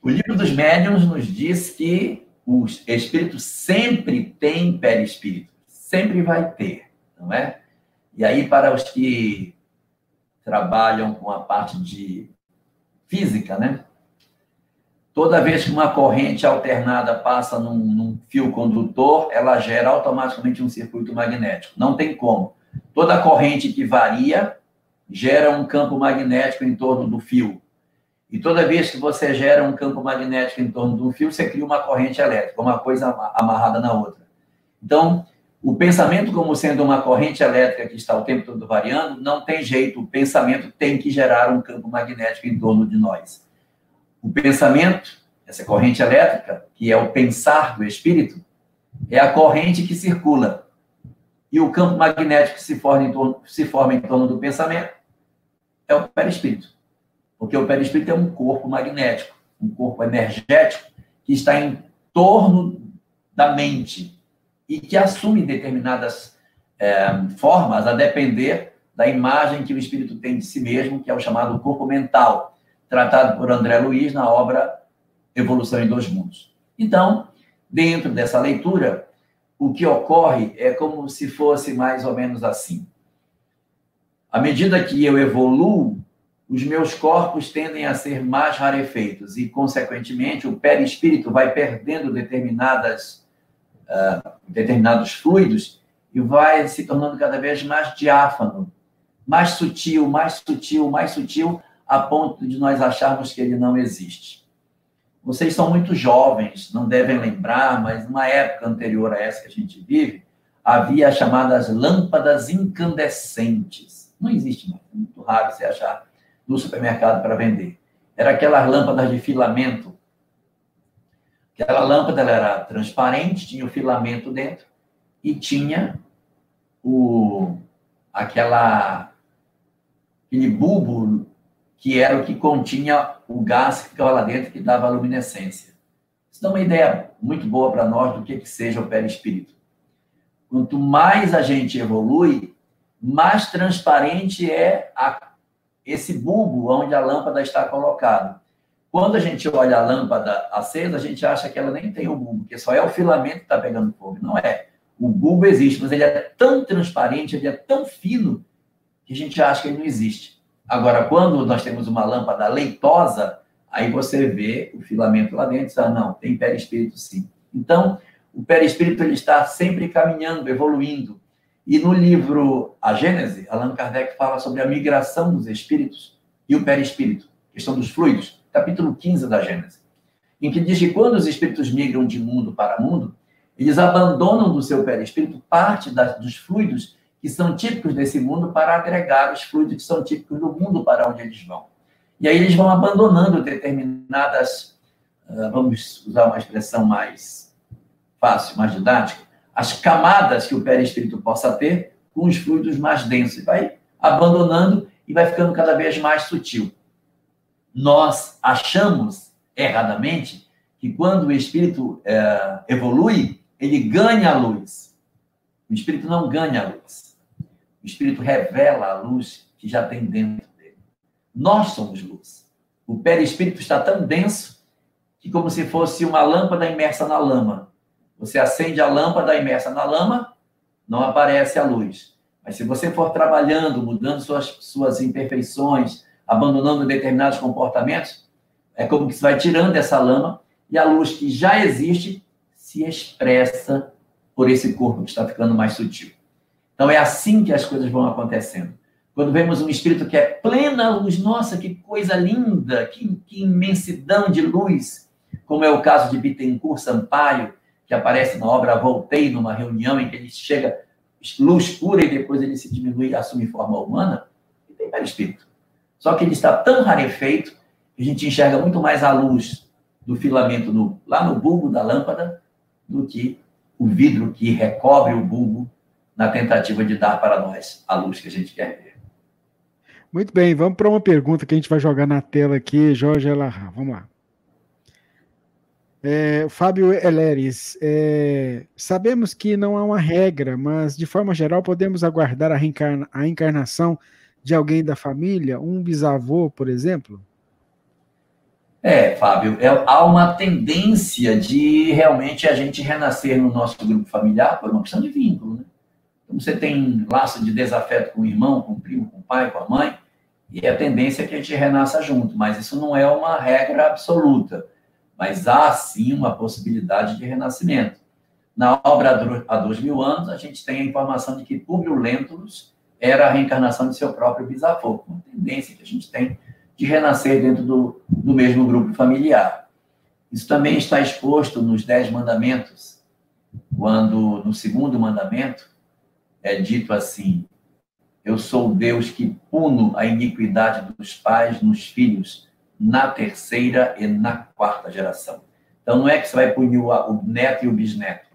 O livro dos médiuns nos diz que o espírito sempre tem perispírito, sempre vai ter, não é? E aí, para os que trabalham com a parte de física, né? Toda vez que uma corrente alternada passa num, num, fio condutor, ela gera automaticamente um circuito magnético. Não tem como. Toda corrente que varia gera um campo magnético em torno do fio. E toda vez que você gera um campo magnético em torno do fio, você cria uma corrente elétrica, uma coisa amarrada na outra. Então, o pensamento como sendo uma corrente elétrica que está o tempo todo variando, não tem jeito. O pensamento tem que gerar um campo magnético em torno de nós. O pensamento, essa corrente elétrica, que é o pensar do espírito, é a corrente que circula. E o campo magnético que se forma em torno, se forma em torno do pensamento é o perispírito. Porque o perispírito é um corpo magnético, um corpo energético que está em torno da mente e que assume determinadas é, formas a depender da imagem que o espírito tem de si mesmo, que é o chamado corpo mental, tratado por André Luiz na obra Evolução em Dois Mundos. Então, dentro dessa leitura, o que ocorre é como se fosse mais ou menos assim. À medida que eu evoluo, os meus corpos tendem a ser mais rarefeitos e, consequentemente, o perispírito vai perdendo determinadas uh, determinados fluidos e vai se tornando cada vez mais diáfano, mais sutil, mais sutil, mais sutil, a ponto de nós acharmos que ele não existe. Vocês são muito jovens, não devem lembrar, mas numa época anterior a essa que a gente vive, havia as chamadas lâmpadas incandescentes. Não existe mais, é muito raro você achar no supermercado para vender. Era aquelas lâmpadas de filamento Aquela lâmpada era transparente, tinha o filamento dentro e tinha o aquela aquele bulbo que era o que continha o gás que ficava lá dentro que dava luminescência. Isso dá uma ideia muito boa para nós do que, que seja o perispírito. Quanto mais a gente evolui, mais transparente é a, esse bulbo onde a lâmpada está colocada. Quando a gente olha a lâmpada acesa, a gente acha que ela nem tem o bulbo, porque só é o filamento que está pegando fogo. Não é. O bulbo existe, mas ele é tão transparente, ele é tão fino, que a gente acha que ele não existe. Agora, quando nós temos uma lâmpada leitosa, aí você vê o filamento lá dentro e diz, ah, não, tem perispírito sim. Então, o perispírito ele está sempre caminhando, evoluindo. E no livro A Gênese, Allan Kardec fala sobre a migração dos espíritos e o perispírito, questão dos fluidos, capítulo 15 da Gênese, em que diz que quando os espíritos migram de mundo para mundo, eles abandonam do seu perispírito parte das, dos fluidos que são típicos desse mundo para agregar os fluidos que são típicos do mundo para onde eles vão. E aí eles vão abandonando determinadas, ah, vamos usar uma expressão mais fácil, mais didática, as camadas que o perispírito possa ter com os fluidos mais densos. Vai abandonando e vai ficando cada vez mais sutil. Nós achamos erradamente que quando o espírito é, evolui, ele ganha a luz. O espírito não ganha a luz. O espírito revela a luz que já tem dentro dele. Nós somos luz. O perispírito está tão denso que como se fosse uma lâmpada imersa na lama. Você acende a lâmpada imersa na lama, não aparece a luz. Mas se você for trabalhando, mudando suas, suas imperfeições, abandonando determinados comportamentos, é como que você vai tirando essa lama e a luz que já existe se expressa por esse corpo que está ficando mais sutil. Então é assim que as coisas vão acontecendo. Quando vemos um espírito que é plena luz, nossa, que coisa linda, que, que imensidão de luz, como é o caso de Bittencourt Sampaio, que aparece na obra Voltei, numa reunião em que ele chega luz pura e depois ele se diminui e assume forma humana, ele tem perispírito. Só que ele está tão rarefeito que a gente enxerga muito mais a luz do filamento no, lá no bulbo da lâmpada do que o vidro que recobre o bulbo na tentativa de dar para nós a luz que a gente quer ver. Muito bem, vamos para uma pergunta que a gente vai jogar na tela aqui, Jorge Elarra. Vamos lá. É, Fábio Eleres, é, sabemos que não há uma regra, mas de forma geral podemos aguardar a, reencarna, a encarnação de alguém da família, um bisavô, por exemplo? É, Fábio, é, há uma tendência de realmente a gente renascer no nosso grupo familiar por uma questão de vínculo. Né? Então, você tem laço de desafeto com o irmão, com o primo, com o pai, com a mãe, e a tendência é que a gente renasça junto, mas isso não é uma regra absoluta mas há sim uma possibilidade de renascimento. Na obra Há Dois Mil Anos, a gente tem a informação de que Públio Lentulus era a reencarnação de seu próprio bisavô, uma tendência que a gente tem de renascer dentro do, do mesmo grupo familiar. Isso também está exposto nos Dez Mandamentos, quando no segundo mandamento é dito assim: Eu sou o Deus que puno a iniquidade dos pais nos filhos na terceira e na quarta geração. Então, não é que você vai punir o neto e o bisneto.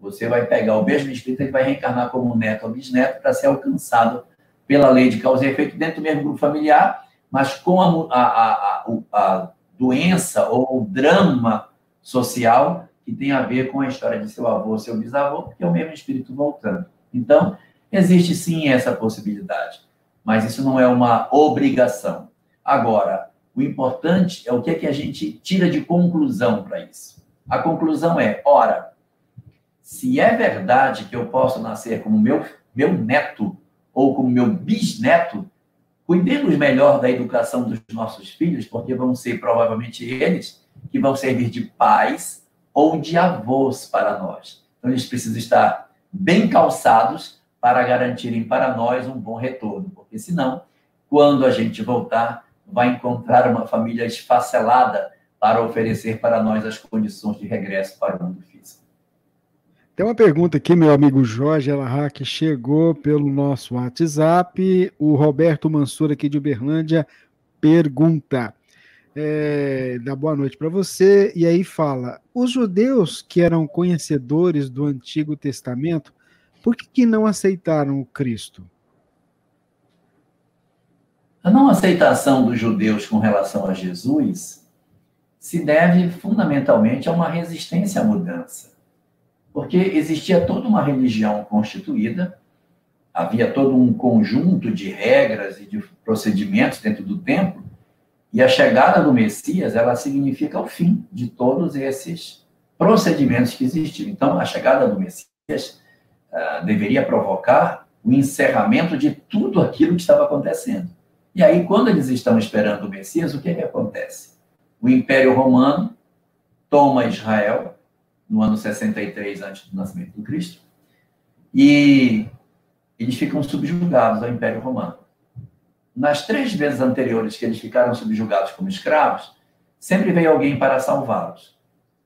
Você vai pegar o mesmo espírito e vai reencarnar como neto ou bisneto para ser alcançado pela lei de causa e efeito dentro do mesmo grupo familiar, mas com a, a, a, a doença ou o drama social que tem a ver com a história de seu avô, seu bisavô, porque é o mesmo espírito voltando. Então, existe sim essa possibilidade, mas isso não é uma obrigação. Agora, o importante é o que, é que a gente tira de conclusão para isso. A conclusão é: ora, se é verdade que eu posso nascer como meu, meu neto ou como meu bisneto, cuidemos melhor da educação dos nossos filhos, porque vão ser provavelmente eles que vão servir de pais ou de avós para nós. Então, eles precisam estar bem calçados para garantirem para nós um bom retorno, porque senão, quando a gente voltar, vai encontrar uma família esfacelada para oferecer para nós as condições de regresso para o mundo físico. Tem uma pergunta aqui, meu amigo Jorge Elahá, que chegou pelo nosso WhatsApp. O Roberto Mansur, aqui de Uberlândia, pergunta. É, dá boa noite para você. E aí fala: os judeus que eram conhecedores do Antigo Testamento, por que, que não aceitaram o Cristo? A não aceitação dos judeus com relação a Jesus se deve fundamentalmente a uma resistência à mudança. Porque existia toda uma religião constituída, havia todo um conjunto de regras e de procedimentos dentro do templo, e a chegada do Messias, ela significa o fim de todos esses procedimentos que existiam. Então, a chegada do Messias uh, deveria provocar o encerramento de tudo aquilo que estava acontecendo. E aí, quando eles estão esperando o Messias, o que, é que acontece? O Império Romano toma Israel no ano 63 antes do nascimento do Cristo e eles ficam subjugados ao Império Romano. Nas três vezes anteriores que eles ficaram subjugados como escravos, sempre veio alguém para salvá-los.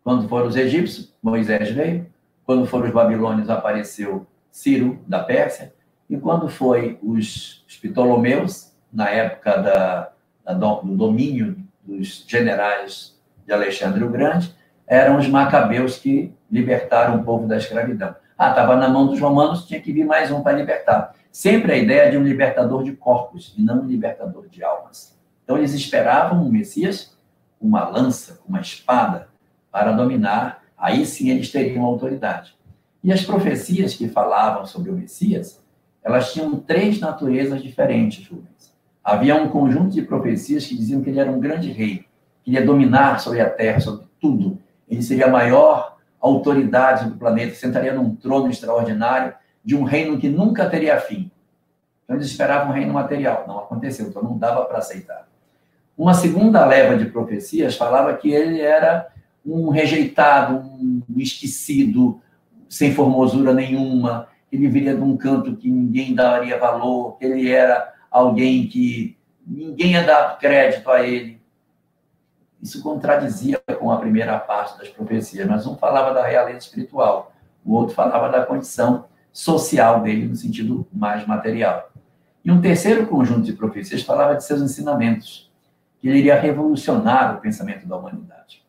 Quando foram os egípcios, Moisés veio. Quando foram os babilônios, apareceu Ciro, da Pérsia. E quando foi os, os Ptolomeus, na época da, da, do domínio dos generais de Alexandre o Grande, eram os macabeus que libertaram o povo da escravidão. Ah, estava na mão dos romanos, tinha que vir mais um para libertar. Sempre a ideia de um libertador de corpos e não um libertador de almas. Então eles esperavam um Messias, uma lança, uma espada, para dominar, aí sim eles teriam autoridade. E as profecias que falavam sobre o Messias, elas tinham três naturezas diferentes, Rubens. Havia um conjunto de profecias que diziam que ele era um grande rei, que ia dominar sobre a terra, sobre tudo. Ele seria a maior autoridade do planeta, sentaria num trono extraordinário de um reino que nunca teria fim. Então eles esperavam um reino material. Não aconteceu, então não dava para aceitar. Uma segunda leva de profecias falava que ele era um rejeitado, um esquecido, sem formosura nenhuma, ele viria de um canto que ninguém daria valor, que ele era alguém que ninguém ia dar crédito a ele. Isso contradizia com a primeira parte das profecias, mas um falava da realeza espiritual, o outro falava da condição social dele, no sentido mais material. E um terceiro conjunto de profecias falava de seus ensinamentos, que ele iria revolucionar o pensamento da humanidade.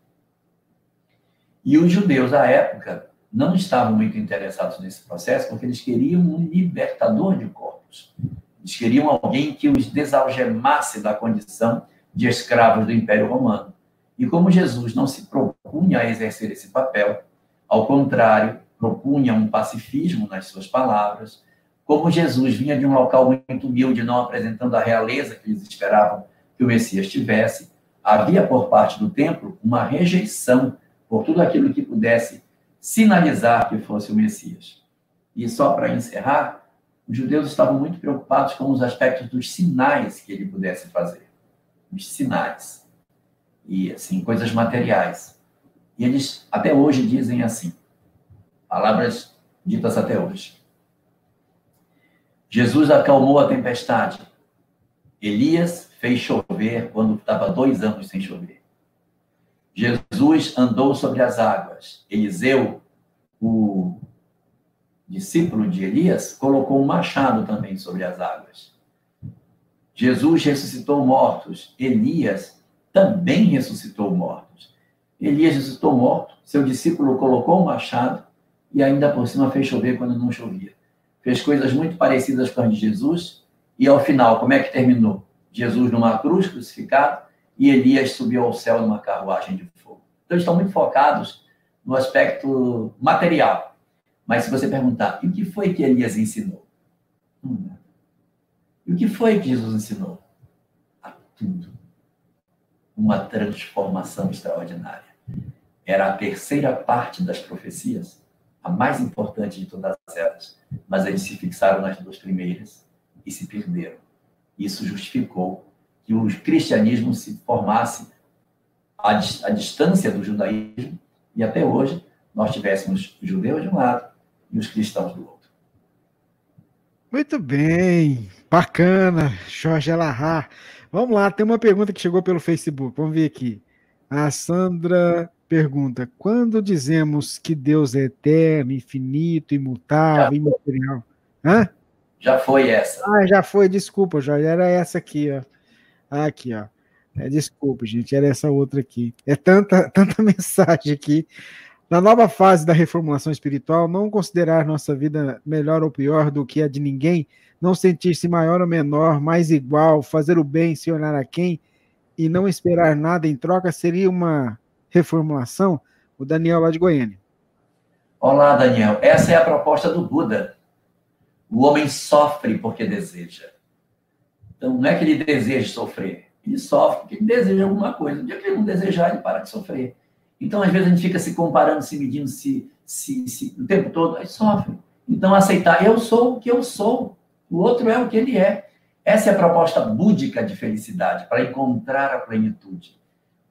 E os judeus à época não estavam muito interessados nesse processo, porque eles queriam um libertador de corpos. Eles queriam alguém que os desalgemasse da condição de escravos do Império Romano. E como Jesus não se propunha a exercer esse papel, ao contrário, propunha um pacifismo nas suas palavras, como Jesus vinha de um local muito humilde, não apresentando a realeza que eles esperavam que o Messias tivesse, havia por parte do templo uma rejeição por tudo aquilo que pudesse sinalizar que fosse o Messias. E só para encerrar, os judeus estavam muito preocupados com os aspectos dos sinais que ele pudesse fazer. Os sinais e assim coisas materiais. E eles até hoje dizem assim, palavras ditas até hoje. Jesus acalmou a tempestade. Elias fez chover quando estava dois anos sem chover. Jesus andou sobre as águas. Eliseu, o discípulo de Elias, colocou um machado também sobre as águas. Jesus ressuscitou mortos. Elias também ressuscitou mortos. Elias ressuscitou morto, seu discípulo colocou um machado e ainda por cima fez chover quando não chovia. Fez coisas muito parecidas com as de Jesus e ao final, como é que terminou? Jesus numa cruz crucificado e Elias subiu ao céu numa carruagem de fogo. Então eles estão muito focados no aspecto material. Mas se você perguntar, e o que foi que Elias ensinou? Hum, e o que foi que Jesus ensinou? A tudo uma transformação extraordinária. Era a terceira parte das profecias, a mais importante de todas elas, mas eles se fixaram nas duas primeiras e se perderam. Isso justificou que o cristianismo se formasse à, distância do judaísmo e até hoje nós tivéssemos os judeus de um lado e os cristãos do outro. Muito bem, bacana, Jorge Alahar. Vamos lá, tem uma pergunta que chegou pelo Facebook. Vamos ver aqui. A Sandra pergunta: quando dizemos que Deus é eterno, infinito, imutável, imaterial? Hã? Já foi essa. Ah, já foi, desculpa, já era essa aqui, ó. Aqui, ó. É, desculpa, gente, era essa outra aqui. É tanta, tanta mensagem aqui. Na nova fase da reformulação espiritual, não considerar nossa vida melhor ou pior do que a de ninguém, não sentir-se maior ou menor, mais igual, fazer o bem sem olhar a quem e não esperar nada em troca seria uma reformulação? O Daniel lá de Goiânia. Olá, Daniel. Essa é a proposta do Buda. O homem sofre porque deseja. Então, não é que ele deseja sofrer. Ele sofre porque ele deseja alguma coisa. O dia que ele não desejar, ele para de sofrer. Então, às vezes, a gente fica se comparando, se medindo, se, se, se o tempo todo, aí sofre. Então, aceitar, eu sou o que eu sou. O outro é o que ele é. Essa é a proposta búdica de felicidade, para encontrar a plenitude.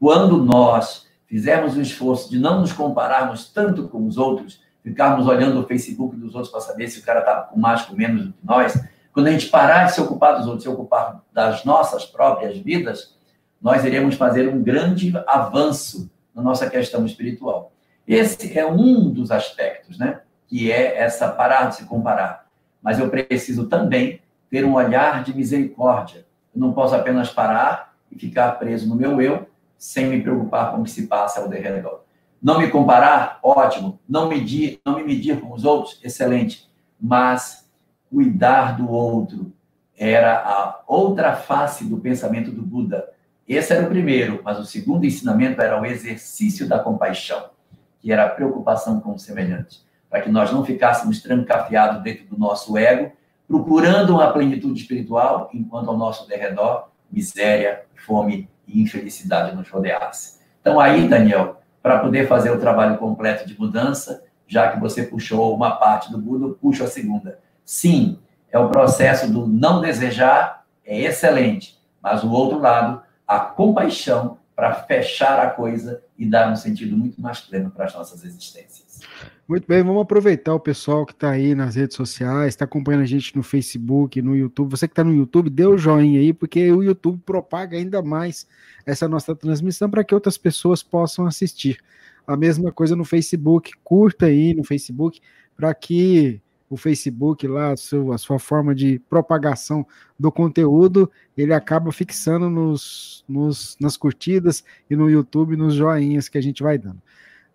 Quando nós fizermos o esforço de não nos compararmos tanto com os outros, ficarmos olhando o Facebook dos outros para saber se o cara está com mais ou menos do que nós, quando a gente parar de se ocupar dos outros, se ocupar das nossas próprias vidas, nós iremos fazer um grande avanço na nossa questão espiritual. Esse é um dos aspectos, né? Que é essa parar de se comparar. Mas eu preciso também ter um olhar de misericórdia. Eu não posso apenas parar e ficar preso no meu eu, sem me preocupar com o que se passa ao redor. Não me comparar, ótimo. Não medir, não me medir com os outros, excelente. Mas cuidar do outro era a outra face do pensamento do Buda. Esse era o primeiro, mas o segundo ensinamento era o exercício da compaixão, que era a preocupação com o semelhante, para que nós não ficássemos trancafiados dentro do nosso ego, procurando uma plenitude espiritual, enquanto ao nosso derredor miséria, fome e infelicidade nos rodeasse. Então, aí, Daniel, para poder fazer o trabalho completo de mudança, já que você puxou uma parte do Buda, puxo a segunda. Sim, é o processo do não desejar, é excelente, mas o outro lado, a compaixão para fechar a coisa e dar um sentido muito mais pleno para as nossas existências. Muito bem, vamos aproveitar o pessoal que está aí nas redes sociais, está acompanhando a gente no Facebook, no YouTube. Você que está no YouTube, dê o um joinha aí, porque o YouTube propaga ainda mais essa nossa transmissão para que outras pessoas possam assistir. A mesma coisa no Facebook, curta aí no Facebook para que o Facebook lá, a sua, a sua forma de propagação do conteúdo, ele acaba fixando nos, nos, nas curtidas e no YouTube, nos joinhas que a gente vai dando.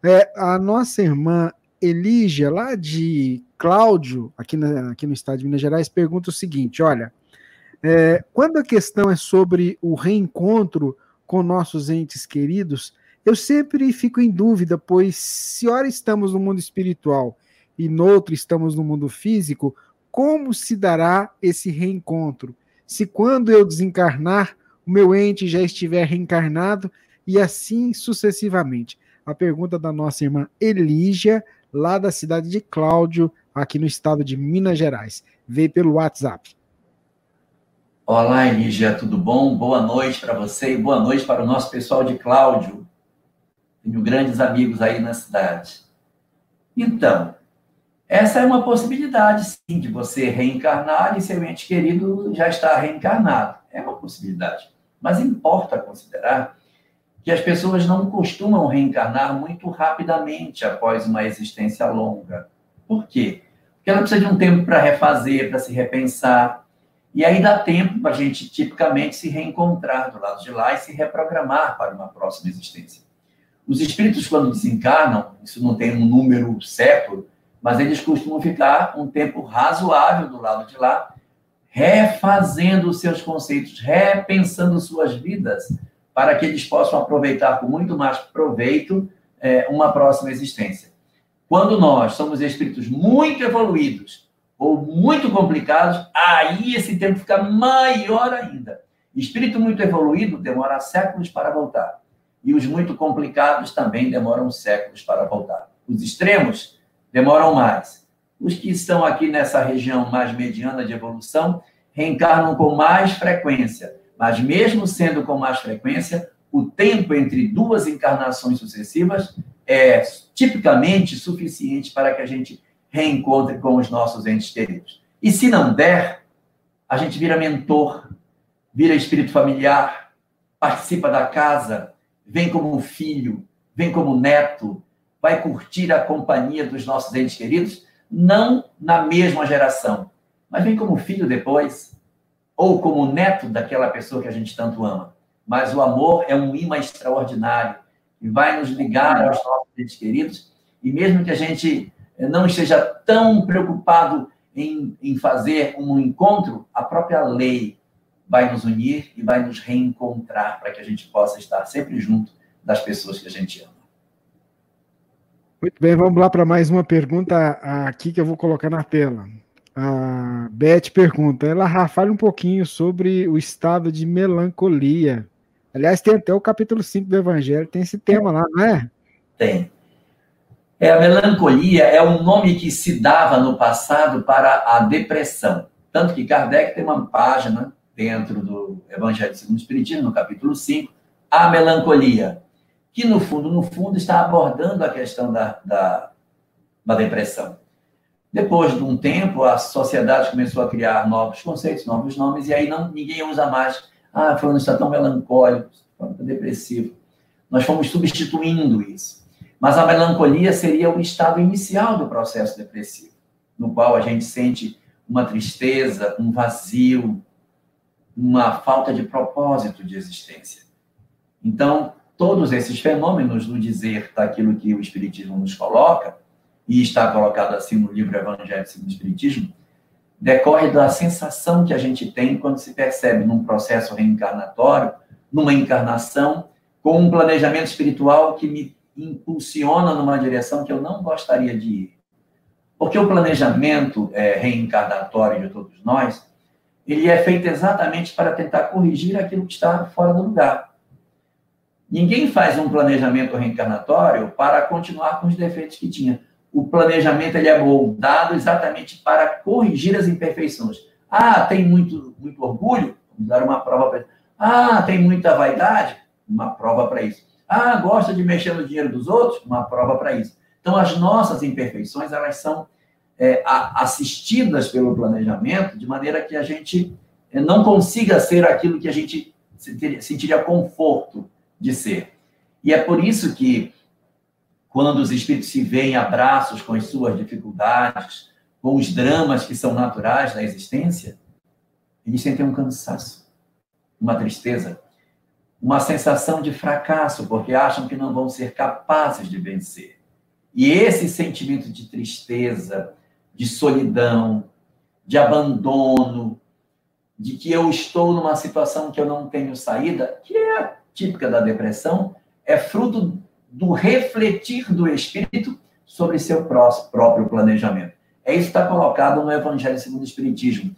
É, a nossa irmã Elígia, lá de Cláudio, aqui, na, aqui no estado de Minas Gerais, pergunta o seguinte: olha, é, quando a questão é sobre o reencontro com nossos entes queridos, eu sempre fico em dúvida, pois se ora estamos no mundo espiritual e noutro estamos no mundo físico, como se dará esse reencontro? Se quando eu desencarnar, o meu ente já estiver reencarnado e assim sucessivamente. A pergunta da nossa irmã Elígia, lá da cidade de Cláudio, aqui no estado de Minas Gerais. Veio pelo WhatsApp. Olá, Elígia, tudo bom? Boa noite para você e boa noite para o nosso pessoal de Cláudio. Tenho grandes amigos aí na cidade. Então, essa é uma possibilidade, sim, de você reencarnar e seu ente querido já está reencarnado. É uma possibilidade. Mas importa considerar que as pessoas não costumam reencarnar muito rapidamente após uma existência longa. Por quê? Porque ela precisa de um tempo para refazer, para se repensar. E aí dá tempo para a gente, tipicamente, se reencontrar do lado de lá e se reprogramar para uma próxima existência. Os espíritos, quando desencarnam, isso não tem um número certo, mas eles costumam ficar um tempo razoável do lado de lá, refazendo seus conceitos, repensando suas vidas, para que eles possam aproveitar com muito mais proveito é, uma próxima existência. Quando nós somos espíritos muito evoluídos ou muito complicados, aí esse tempo fica maior ainda. Espírito muito evoluído demora séculos para voltar. E os muito complicados também demoram séculos para voltar. Os extremos demoram mais. Os que estão aqui nessa região mais mediana de evolução reencarnam com mais frequência, mas mesmo sendo com mais frequência, o tempo entre duas encarnações sucessivas é tipicamente suficiente para que a gente reencontre com os nossos entes queridos. E se não der, a gente vira mentor, vira espírito familiar, participa da casa, vem como filho, vem como neto, vai curtir a companhia dos nossos entes queridos, não na mesma geração, mas vem como filho depois, ou como neto daquela pessoa que a gente tanto ama. Mas o amor é um imã extraordinário e vai nos ligar aos nossos entes queridos, e mesmo que a gente não esteja tão preocupado em, em fazer um encontro, a própria lei vai nos unir e vai nos reencontrar para que a gente possa estar sempre junto das pessoas que a gente ama. Muito bem, vamos lá para mais uma pergunta aqui que eu vou colocar na tela. A Beth pergunta, ela fala um pouquinho sobre o estado de melancolia. Aliás, tem até o capítulo 5 do Evangelho, tem esse tema lá, não é? Tem. É, a melancolia é um nome que se dava no passado para a depressão. Tanto que Kardec tem uma página dentro do Evangelho segundo o Espiritismo, no capítulo 5, a melancolia, que no fundo, no fundo, está abordando a questão da, da, da depressão. Depois de um tempo, a sociedade começou a criar novos conceitos, novos nomes, e aí não, ninguém usa mais. Ah, fulano está tão melancólico, está depressivo. Nós fomos substituindo isso. Mas a melancolia seria o estado inicial do processo depressivo, no qual a gente sente uma tristeza, um vazio, uma falta de propósito de existência. Então, todos esses fenômenos no dizer daquilo que o Espiritismo nos coloca, e está colocado assim no livro Evangelho segundo o Espiritismo, decorre da sensação que a gente tem quando se percebe num processo reencarnatório, numa encarnação, com um planejamento espiritual que me impulsiona numa direção que eu não gostaria de ir. Porque o planejamento é, reencarnatório de todos nós, ele é feito exatamente para tentar corrigir aquilo que está fora do lugar. Ninguém faz um planejamento reencarnatório para continuar com os defeitos que tinha. O planejamento ele é moldado exatamente para corrigir as imperfeições. Ah, tem muito, muito orgulho? Vamos dar uma prova para isso. Ah, tem muita vaidade? Uma prova para isso. Ah, gosta de mexer no dinheiro dos outros? Uma prova para isso. Então, as nossas imperfeições, elas são é, assistidas pelo planejamento de maneira que a gente é, não consiga ser aquilo que a gente sentiria conforto de ser. E é por isso que, quando os espíritos se veem abraços com as suas dificuldades, com os dramas que são naturais da existência, eles sentem um cansaço, uma tristeza, uma sensação de fracasso, porque acham que não vão ser capazes de vencer. E esse sentimento de tristeza, de solidão, de abandono, de que eu estou numa situação que eu não tenho saída, que é típica da depressão, é fruto do refletir do espírito sobre seu próprio planejamento. É isso que está colocado no Evangelho segundo o Espiritismo.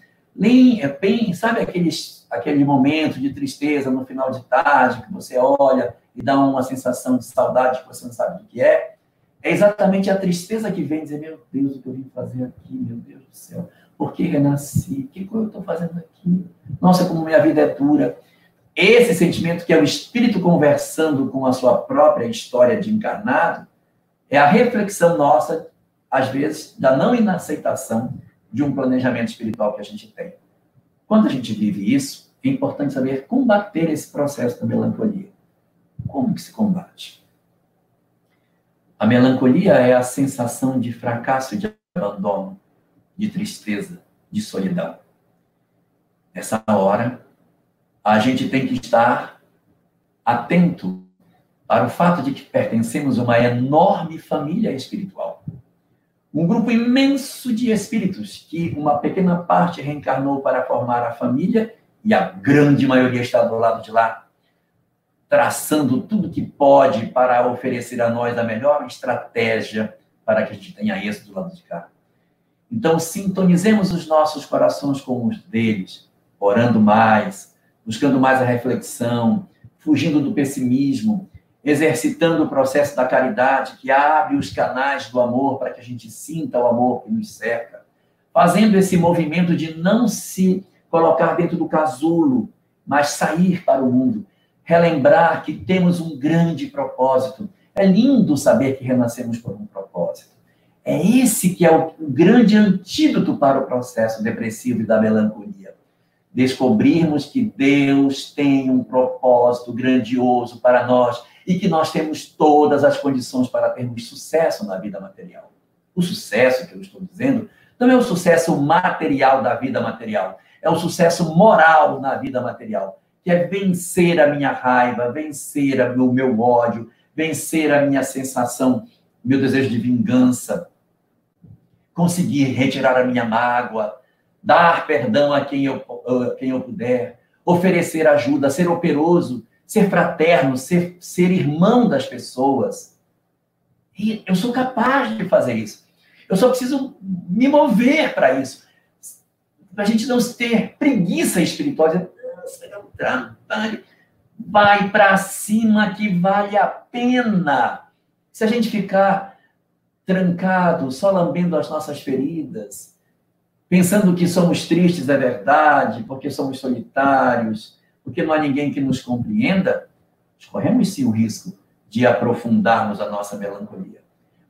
É bem, sabe aqueles, aquele momento de tristeza no final de tarde, que você olha e dá uma sensação de saudade que você não sabe o que é? É exatamente a tristeza que vem dizer, meu Deus, o que eu vim fazer aqui, meu Deus do céu, por que renasci? O que eu estou fazendo aqui? Nossa, como minha vida é dura. Esse sentimento que é o espírito conversando com a sua própria história de encarnado, é a reflexão nossa, às vezes, da não inaceitação de um planejamento espiritual que a gente tem. Quando a gente vive isso, é importante saber combater esse processo da melancolia. Como que se combate? A melancolia é a sensação de fracasso, de abandono, de tristeza, de solidão. Nessa hora, a gente tem que estar atento para o fato de que pertencemos a uma enorme família espiritual. Um grupo imenso de espíritos que uma pequena parte reencarnou para formar a família e a grande maioria está do lado de lá, traçando tudo que pode para oferecer a nós a melhor estratégia para que a gente tenha êxito do lado de cá. Então, sintonizemos os nossos corações com os deles, orando mais, buscando mais a reflexão, fugindo do pessimismo, exercitando o processo da caridade que abre os canais do amor para que a gente sinta o amor que nos cerca, fazendo esse movimento de não se colocar dentro do casulo, mas sair para o mundo, relembrar que temos um grande propósito. É lindo saber que renascemos por um propósito. É esse que é o grande antídoto para o processo depressivo e da melancolia descobrirmos que Deus tem um propósito grandioso para nós e que nós temos todas as condições para termos sucesso na vida material. O sucesso que eu estou dizendo não é o sucesso material da vida material, é o sucesso moral na vida material, que é vencer a minha raiva, vencer o meu ódio, vencer a minha sensação, meu desejo de vingança, conseguir retirar a minha mágoa, dar perdão a quem eu, a quem eu puder, oferecer ajuda, ser operoso, ser fraterno, ser, ser irmão das pessoas. E eu sou capaz de fazer isso. Eu só preciso me mover para isso. Para a gente não ter preguiça espiritual. Vai para cima que vale a pena. Se a gente ficar trancado, só lambendo as nossas feridas, pensando que somos tristes é verdade, porque somos solitários, porque não há ninguém que nos compreenda, corremos sim o risco de aprofundarmos a nossa melancolia.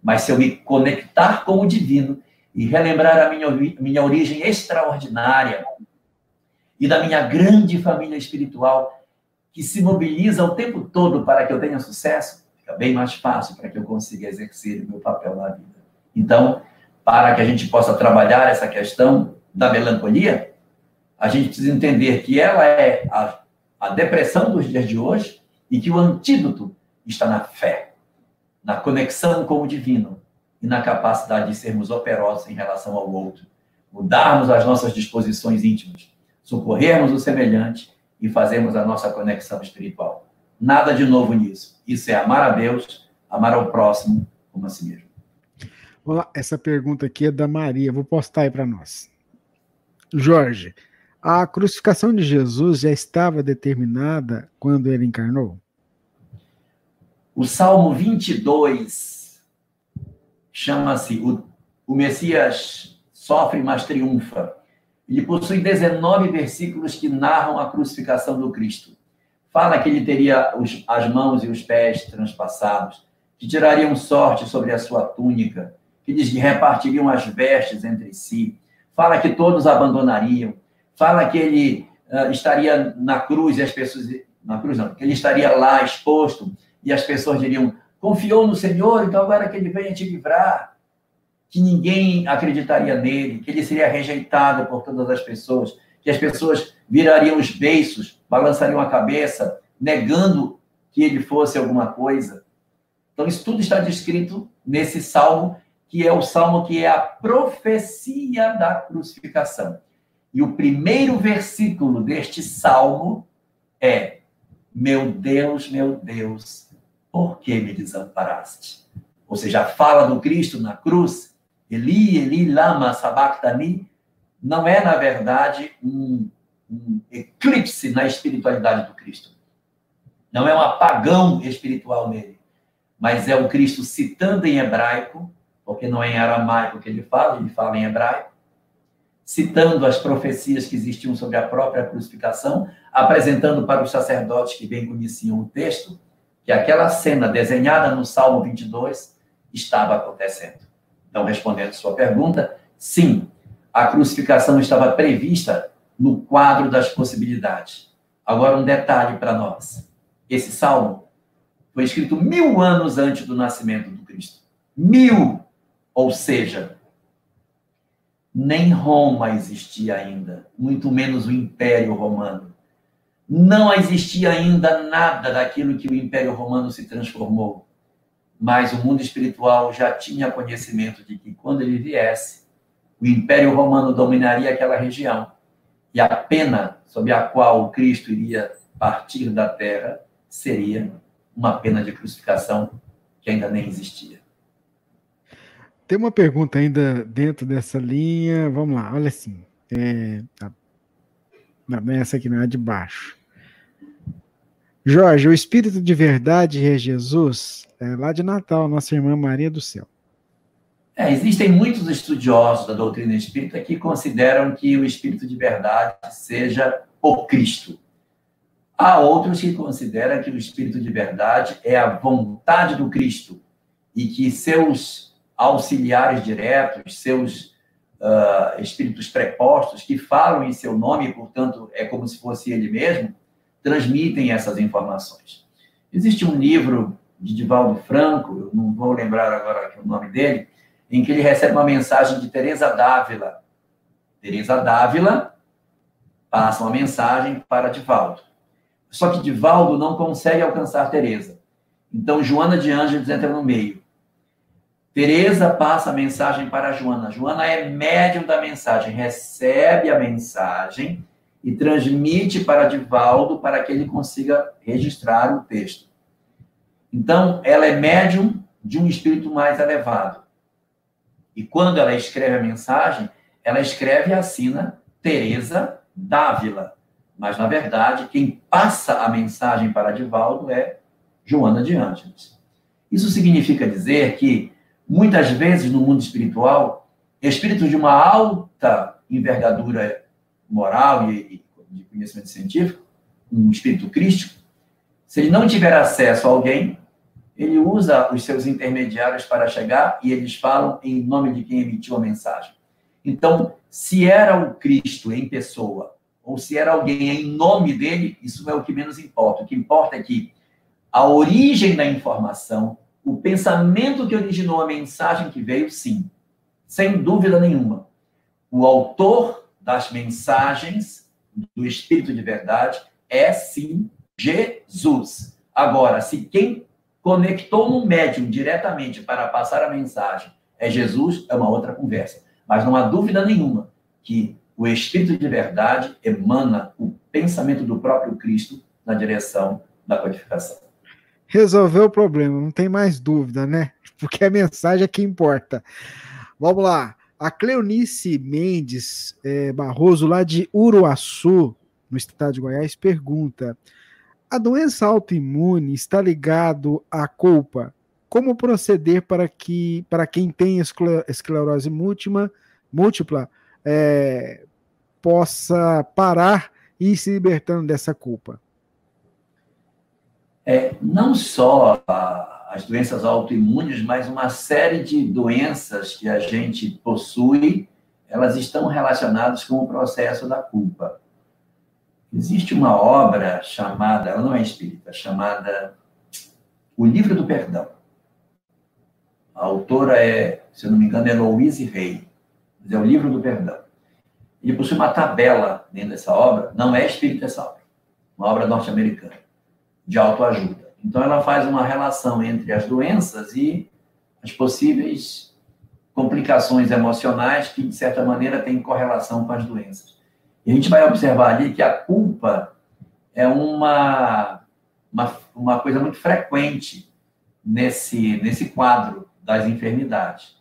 Mas se eu me conectar com o divino e relembrar a minha, minha origem extraordinária e da minha grande família espiritual, que se mobiliza o tempo todo para que eu tenha sucesso, fica bem mais fácil para que eu consiga exercer o meu papel na vida. Então, para que a gente possa trabalhar essa questão da melancolia, a gente precisa entender que ela é a, a depressão dos dias de hoje e que o antídoto está na fé, na conexão com o divino e na capacidade de sermos operosos em relação ao outro, mudarmos as nossas disposições íntimas, socorrermos o semelhante e fazermos a nossa conexão espiritual. Nada de novo nisso. Isso é amar a Deus, amar ao próximo como a si mesmo. Olá, essa pergunta aqui é da Maria, vou postar aí para nós. Jorge, a crucificação de Jesus já estava determinada quando ele encarnou? O Salmo 22 chama-se o, o Messias sofre, mas triunfa. Ele possui 19 versículos que narram a crucificação do Cristo. Fala que ele teria os, as mãos e os pés transpassados, que tirariam sorte sobre a sua túnica, que eles repartiriam as vestes entre si. Fala que todos abandonariam. Fala que ele uh, estaria na cruz e as pessoas. Na cruz não, que ele estaria lá exposto e as pessoas diriam: confiou no Senhor, então agora que ele venha te livrar. Que ninguém acreditaria nele, que ele seria rejeitado por todas as pessoas, que as pessoas virariam os beiços, balançariam a cabeça, negando que ele fosse alguma coisa. Então, isso tudo está descrito nesse salmo, que é o salmo que é a profecia da crucificação. E o primeiro versículo deste salmo é: Meu Deus, meu Deus, por que me desamparaste? Ou seja, a fala do Cristo na cruz, Eli, Eli, lama sabachthani, não é, na verdade, um, um eclipse na espiritualidade do Cristo. Não é um apagão espiritual nele, mas é o Cristo citando em hebraico, porque não é em aramaico que ele fala, ele fala em hebraico, citando as profecias que existiam sobre a própria crucificação, apresentando para os sacerdotes que bem conheciam o texto, que aquela cena desenhada no Salmo 22 estava acontecendo. Então, respondendo sua pergunta, sim, a crucificação estava prevista no quadro das possibilidades. Agora, um detalhe para nós: esse salmo foi escrito mil anos antes do nascimento do Cristo. Mil! Ou seja, nem Roma existia ainda, muito menos o Império Romano não existia ainda nada daquilo que o Império Romano se transformou. Mas o mundo espiritual já tinha conhecimento de que quando ele viesse, o Império Romano dominaria aquela região. E a pena sob a qual o Cristo iria partir da terra seria uma pena de crucificação que ainda nem existia. Tem uma pergunta ainda dentro dessa linha. Vamos lá, olha assim. É, tá. Não, essa aqui não é de baixo. Jorge, o Espírito de Verdade é Jesus, é lá de Natal, nossa irmã Maria do Céu. É, existem muitos estudiosos da doutrina espírita que consideram que o Espírito de Verdade seja o Cristo. Há outros que consideram que o Espírito de Verdade é a vontade do Cristo e que seus auxiliares diretos, seus uh, espíritos prepostos, que falam em seu nome, portanto, é como se fosse ele mesmo, transmitem essas informações. Existe um livro de Divaldo Franco, eu não vou lembrar agora o nome dele, em que ele recebe uma mensagem de Teresa Dávila. Teresa Dávila passa uma mensagem para Divaldo. Só que Divaldo não consegue alcançar Teresa. Então Joana de Ângeles entra no meio. Teresa passa a mensagem para Joana. Joana é médium da mensagem, recebe a mensagem e transmite para Divaldo para que ele consiga registrar o texto. Então, ela é médium de um espírito mais elevado. E quando ela escreve a mensagem, ela escreve e assina Teresa Dávila. Mas, na verdade, quem passa a mensagem para Divaldo é Joana de Ângeles. Isso significa dizer que, muitas vezes, no mundo espiritual, espíritos de uma alta envergadura moral e, de conhecimento científico, um espírito crístico, se ele não tiver acesso a alguém, ele usa os seus intermediários para chegar e eles falam em nome de quem emitiu a mensagem. Então, se era o Cristo em pessoa, ou se era alguém em nome dele, isso é o que menos importa. O que importa é que a origem da informação, o pensamento que originou a mensagem que veio, sim, sem dúvida nenhuma. O autor das mensagens do Espírito de Verdade é, sim, Jesus. Agora, se quem conectou no médium diretamente para passar a mensagem é Jesus, é uma outra conversa. Mas não há dúvida nenhuma que o Espírito de verdade emana o pensamento do próprio Cristo na direção da codificação. Resolveu o problema, não tem mais dúvida, né? Porque a mensagem é que importa. Vamos lá. A Cleonice Mendes é, Barroso, lá de Uruaçu, no estado de Goiás, pergunta: a doença autoimune está ligado à culpa? Como proceder para que para quem tem esclerose múltipla, múltipla é, possa parar e ir se libertando dessa culpa? É, não só a, as doenças autoimunes, mas uma série de doenças que a gente possui, elas estão relacionadas com o processo da culpa. Existe uma obra chamada, ela não é espírita, chamada O Livro do Perdão. A autora é, se eu não me engano, é Louise Rey. É o Livro do Perdão. Ele possui uma tabela dentro dessa obra, não é espírita essa obra, uma obra norte-americana, de autoajuda. Então, ela faz uma relação entre as doenças e as possíveis complicações emocionais que, de certa maneira, têm correlação com as doenças. E a gente vai observar ali que a culpa é uma, uma, uma coisa muito frequente nesse, nesse quadro das enfermidades.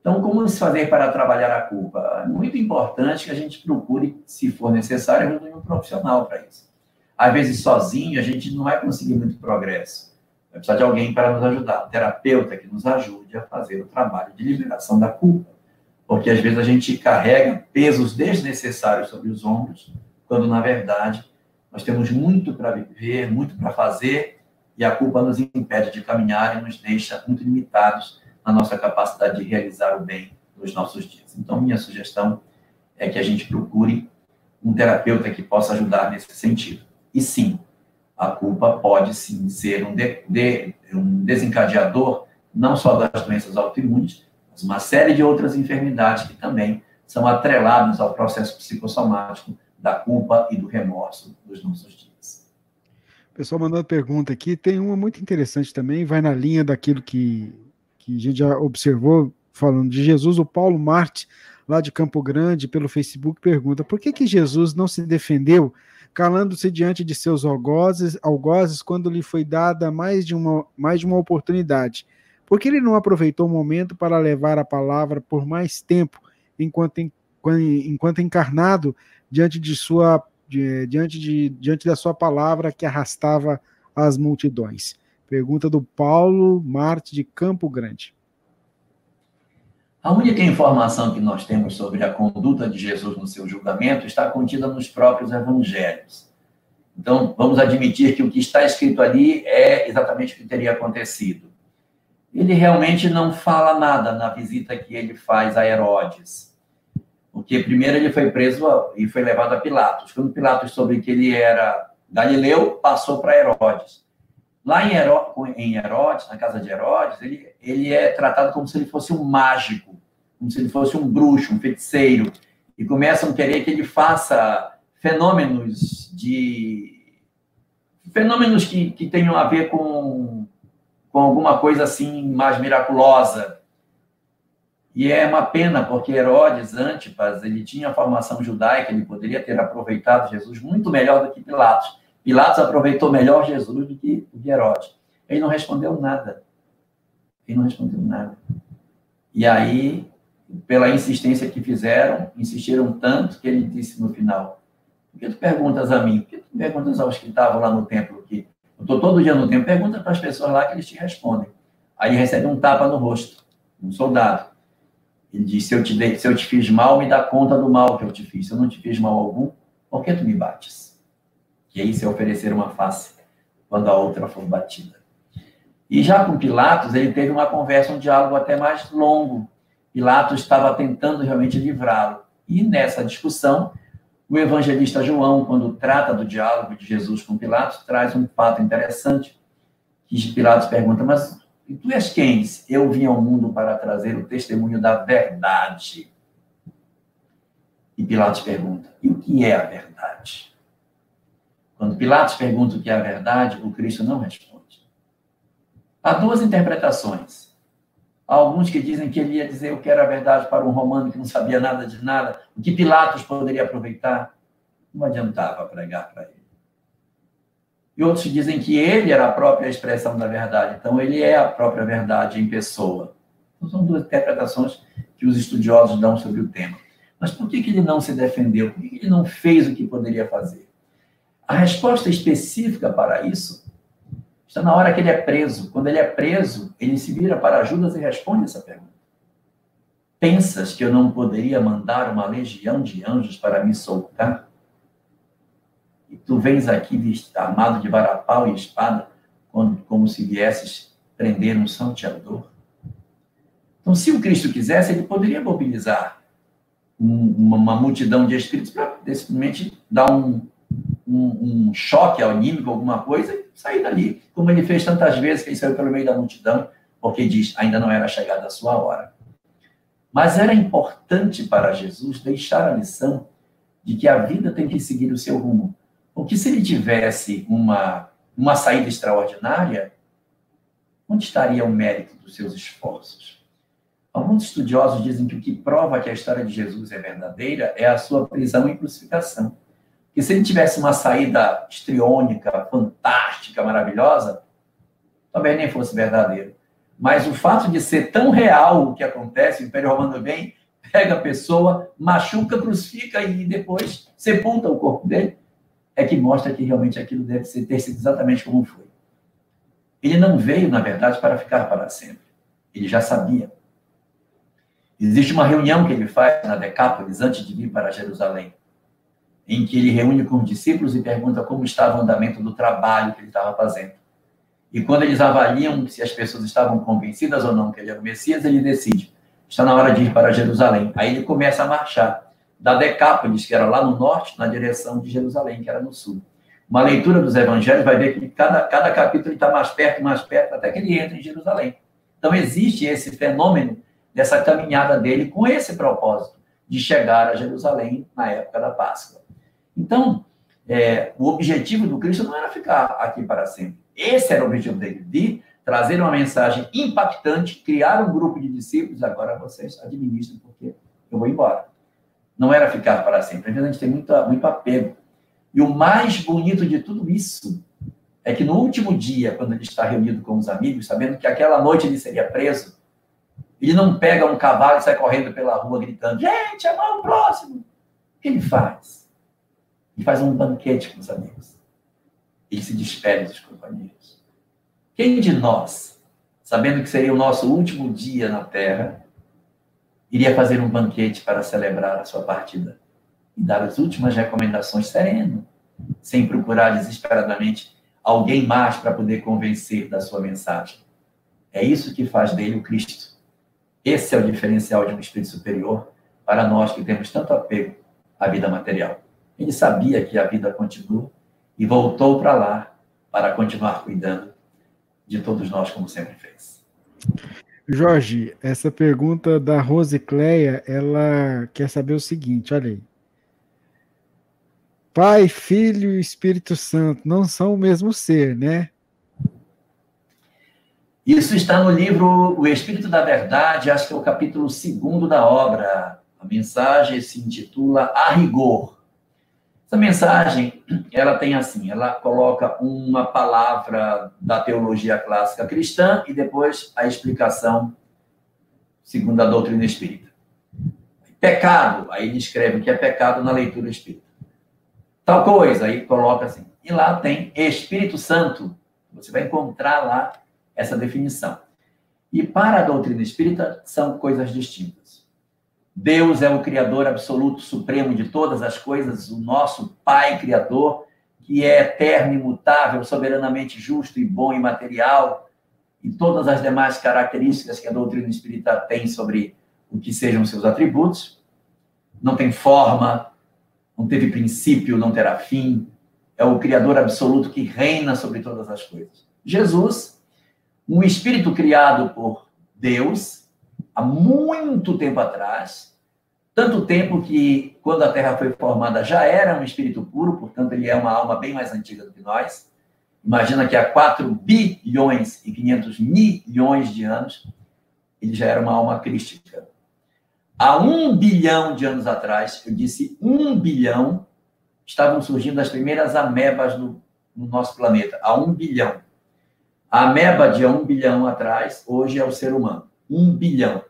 Então, como se fazer para trabalhar a culpa? É muito importante que a gente procure, se for necessário, um profissional para isso. Às vezes, sozinho, a gente não vai conseguir muito progresso. Vai precisar de alguém para nos ajudar, um terapeuta que nos ajude a fazer o trabalho de liberação da culpa porque às vezes a gente carrega pesos desnecessários sobre os ombros, quando na verdade nós temos muito para viver, muito para fazer, e a culpa nos impede de caminhar e nos deixa muito limitados na nossa capacidade de realizar o bem nos nossos dias. Então, minha sugestão é que a gente procure um terapeuta que possa ajudar nesse sentido. E sim, a culpa pode sim ser um, de, de, um desencadeador não só das doenças autoimunes, uma série de outras enfermidades que também são atreladas ao processo psicossomático da culpa e do remorso dos nossos dias. O pessoal mandando pergunta aqui, tem uma muito interessante também, vai na linha daquilo que, que a gente já observou, falando de Jesus, o Paulo Marte, lá de Campo Grande, pelo Facebook, pergunta, por que que Jesus não se defendeu calando-se diante de seus algozes, algozes quando lhe foi dada mais de uma, mais de uma oportunidade? Por que ele não aproveitou o momento para levar a palavra por mais tempo, enquanto, enquanto encarnado, diante de sua diante, de, diante da sua palavra que arrastava as multidões? Pergunta do Paulo Marte de Campo Grande. A única informação que nós temos sobre a conduta de Jesus no seu julgamento está contida nos próprios evangelhos. Então, vamos admitir que o que está escrito ali é exatamente o que teria acontecido ele realmente não fala nada na visita que ele faz a Herodes. Porque primeiro ele foi preso e foi levado a Pilatos. Quando Pilatos soube que ele era Galileu, passou para Herodes. Lá em Herodes, na casa de Herodes, ele, ele é tratado como se ele fosse um mágico, como se ele fosse um bruxo, um feiticeiro. E começam a querer que ele faça fenômenos de fenômenos que, que tenham a ver com com alguma coisa assim mais miraculosa. E é uma pena, porque Herodes Antipas, ele tinha a formação judaica, ele poderia ter aproveitado Jesus muito melhor do que Pilatos. Pilatos aproveitou melhor Jesus do que, do que Herodes. Ele não respondeu nada. Ele não respondeu nada. E aí, pela insistência que fizeram, insistiram tanto que ele disse no final: Por que tu perguntas a mim? Por que tu perguntas aos que estavam lá no templo que eu estou todo dia no tempo, pergunta para as pessoas lá que eles te respondem. Aí recebe um tapa no rosto, um soldado. Ele diz: se eu, te dei, se eu te fiz mal, me dá conta do mal que eu te fiz. Se eu não te fiz mal algum, por que tu me bates? E aí se oferecer uma face quando a outra for batida. E já com Pilatos, ele teve uma conversa, um diálogo até mais longo. Pilatos estava tentando realmente livrá-lo. E nessa discussão, o evangelista João, quando trata do diálogo de Jesus com Pilatos, traz um fato interessante, que Pilatos pergunta, mas tu és quem? Eu vim ao mundo para trazer o testemunho da verdade. E Pilatos pergunta, e o que é a verdade? Quando Pilatos pergunta o que é a verdade, o Cristo não responde. Há duas interpretações. Há alguns que dizem que ele ia dizer o que era verdade para um romano que não sabia nada de nada, o que Pilatos poderia aproveitar. Não adiantava pregar para ele. E outros dizem que ele era a própria expressão da verdade, então ele é a própria verdade em pessoa. Então, são duas interpretações que os estudiosos dão sobre o tema. Mas por que, ele não se defendeu? Por que ele não fez o que poderia fazer? A resposta específica para isso está na hora que ele é preso. Quando ele é preso, ele se vira para Judas e responde essa pergunta. Pensas que eu não poderia mandar uma legião de anjos para me soltar? E tu vens aqui armado de varapau e espada, como se viesses prender um salteador? Então, se o Cristo quisesse, ele poderia mobilizar uma multidão de espíritos para simplesmente dar um, um, um choque anímico, alguma coisa, sair dali, como ele fez tantas vezes, que ele saiu pelo meio da multidão, porque diz, ainda não era chegada a sua hora. Mas era importante para Jesus deixar a lição de que a vida tem que seguir o seu rumo. Porque se ele tivesse uma, uma saída extraordinária, onde estaria o mérito dos seus esforços? Alguns estudiosos dizem que o que prova que a história de Jesus é verdadeira é a sua prisão e crucificação. E se ele tivesse uma saída estriônica, fantástica, maravilhosa, também nem fosse verdadeiro. Mas o fato de ser tão real o que acontece, o Império Romano vem, pega a pessoa, machuca, crucifica e depois sepulta o corpo dele, é que mostra que realmente aquilo deve ser, ter sido exatamente como foi. Ele não veio, na verdade, para ficar para sempre. Ele já sabia. Existe uma reunião que ele faz na Decápolis antes de vir para Jerusalém em que ele reúne com os discípulos e pergunta como estava o andamento do trabalho que ele estava fazendo. E quando eles avaliam se as pessoas estavam convencidas ou não que ele era o Messias, ele decide: está na hora de ir para Jerusalém. Aí ele começa a marchar da Decápolis, que era lá no norte, na direção de Jerusalém, que era no sul. Uma leitura dos evangelhos vai ver que cada, cada capítulo está mais perto, mais perto, até que ele entra em Jerusalém. Então existe esse fenômeno dessa caminhada dele com esse propósito de chegar a Jerusalém na época da Páscoa. Então, é, o objetivo do Cristo não era ficar aqui para sempre. Esse era o objetivo dele, de trazer uma mensagem impactante, criar um grupo de discípulos, agora vocês administram, porque eu vou embora. Não era ficar para sempre. Às vezes a gente tem muito, muito apego. E o mais bonito de tudo isso é que no último dia, quando ele está reunido com os amigos, sabendo que aquela noite ele seria preso, ele não pega um cavalo e sai correndo pela rua gritando: gente, amar o próximo. O que ele faz? E faz um banquete com os amigos. Ele se despede dos companheiros. Quem de nós, sabendo que seria o nosso último dia na Terra, iria fazer um banquete para celebrar a sua partida e dar as últimas recomendações sereno, sem procurar desesperadamente alguém mais para poder convencer da sua mensagem? É isso que faz dele o Cristo. Esse é o diferencial de um espírito superior para nós que temos tanto apego à vida material. Ele sabia que a vida continua e voltou para lá para continuar cuidando de todos nós, como sempre fez. Jorge, essa pergunta da Rose Cleia, ela quer saber o seguinte, olha aí. Pai, Filho e Espírito Santo não são o mesmo ser, né? Isso está no livro O Espírito da Verdade, acho que é o capítulo segundo da obra. A mensagem se intitula A Rigor. Essa mensagem, ela tem assim, ela coloca uma palavra da teologia clássica cristã e depois a explicação segundo a doutrina espírita. Pecado, aí ele escreve que é pecado na leitura espírita. Tal coisa, aí coloca assim. E lá tem Espírito Santo. Você vai encontrar lá essa definição. E para a doutrina espírita são coisas distintas. Deus é o Criador absoluto, supremo de todas as coisas, o nosso Pai Criador, que é eterno, imutável, soberanamente justo e bom e material, e todas as demais características que a doutrina espírita tem sobre o que sejam seus atributos. Não tem forma, não teve princípio, não terá fim. É o Criador absoluto que reina sobre todas as coisas. Jesus, um espírito criado por Deus há muito tempo atrás, tanto tempo que quando a Terra foi formada já era um espírito puro, portanto ele é uma alma bem mais antiga do que nós. Imagina que há 4 bilhões e 500 milhões de anos ele já era uma alma crística. Há um bilhão de anos atrás, eu disse um bilhão, estavam surgindo as primeiras amebas no, no nosso planeta. Há um bilhão. A ameba de um bilhão atrás, hoje é o ser humano. Um bilhão.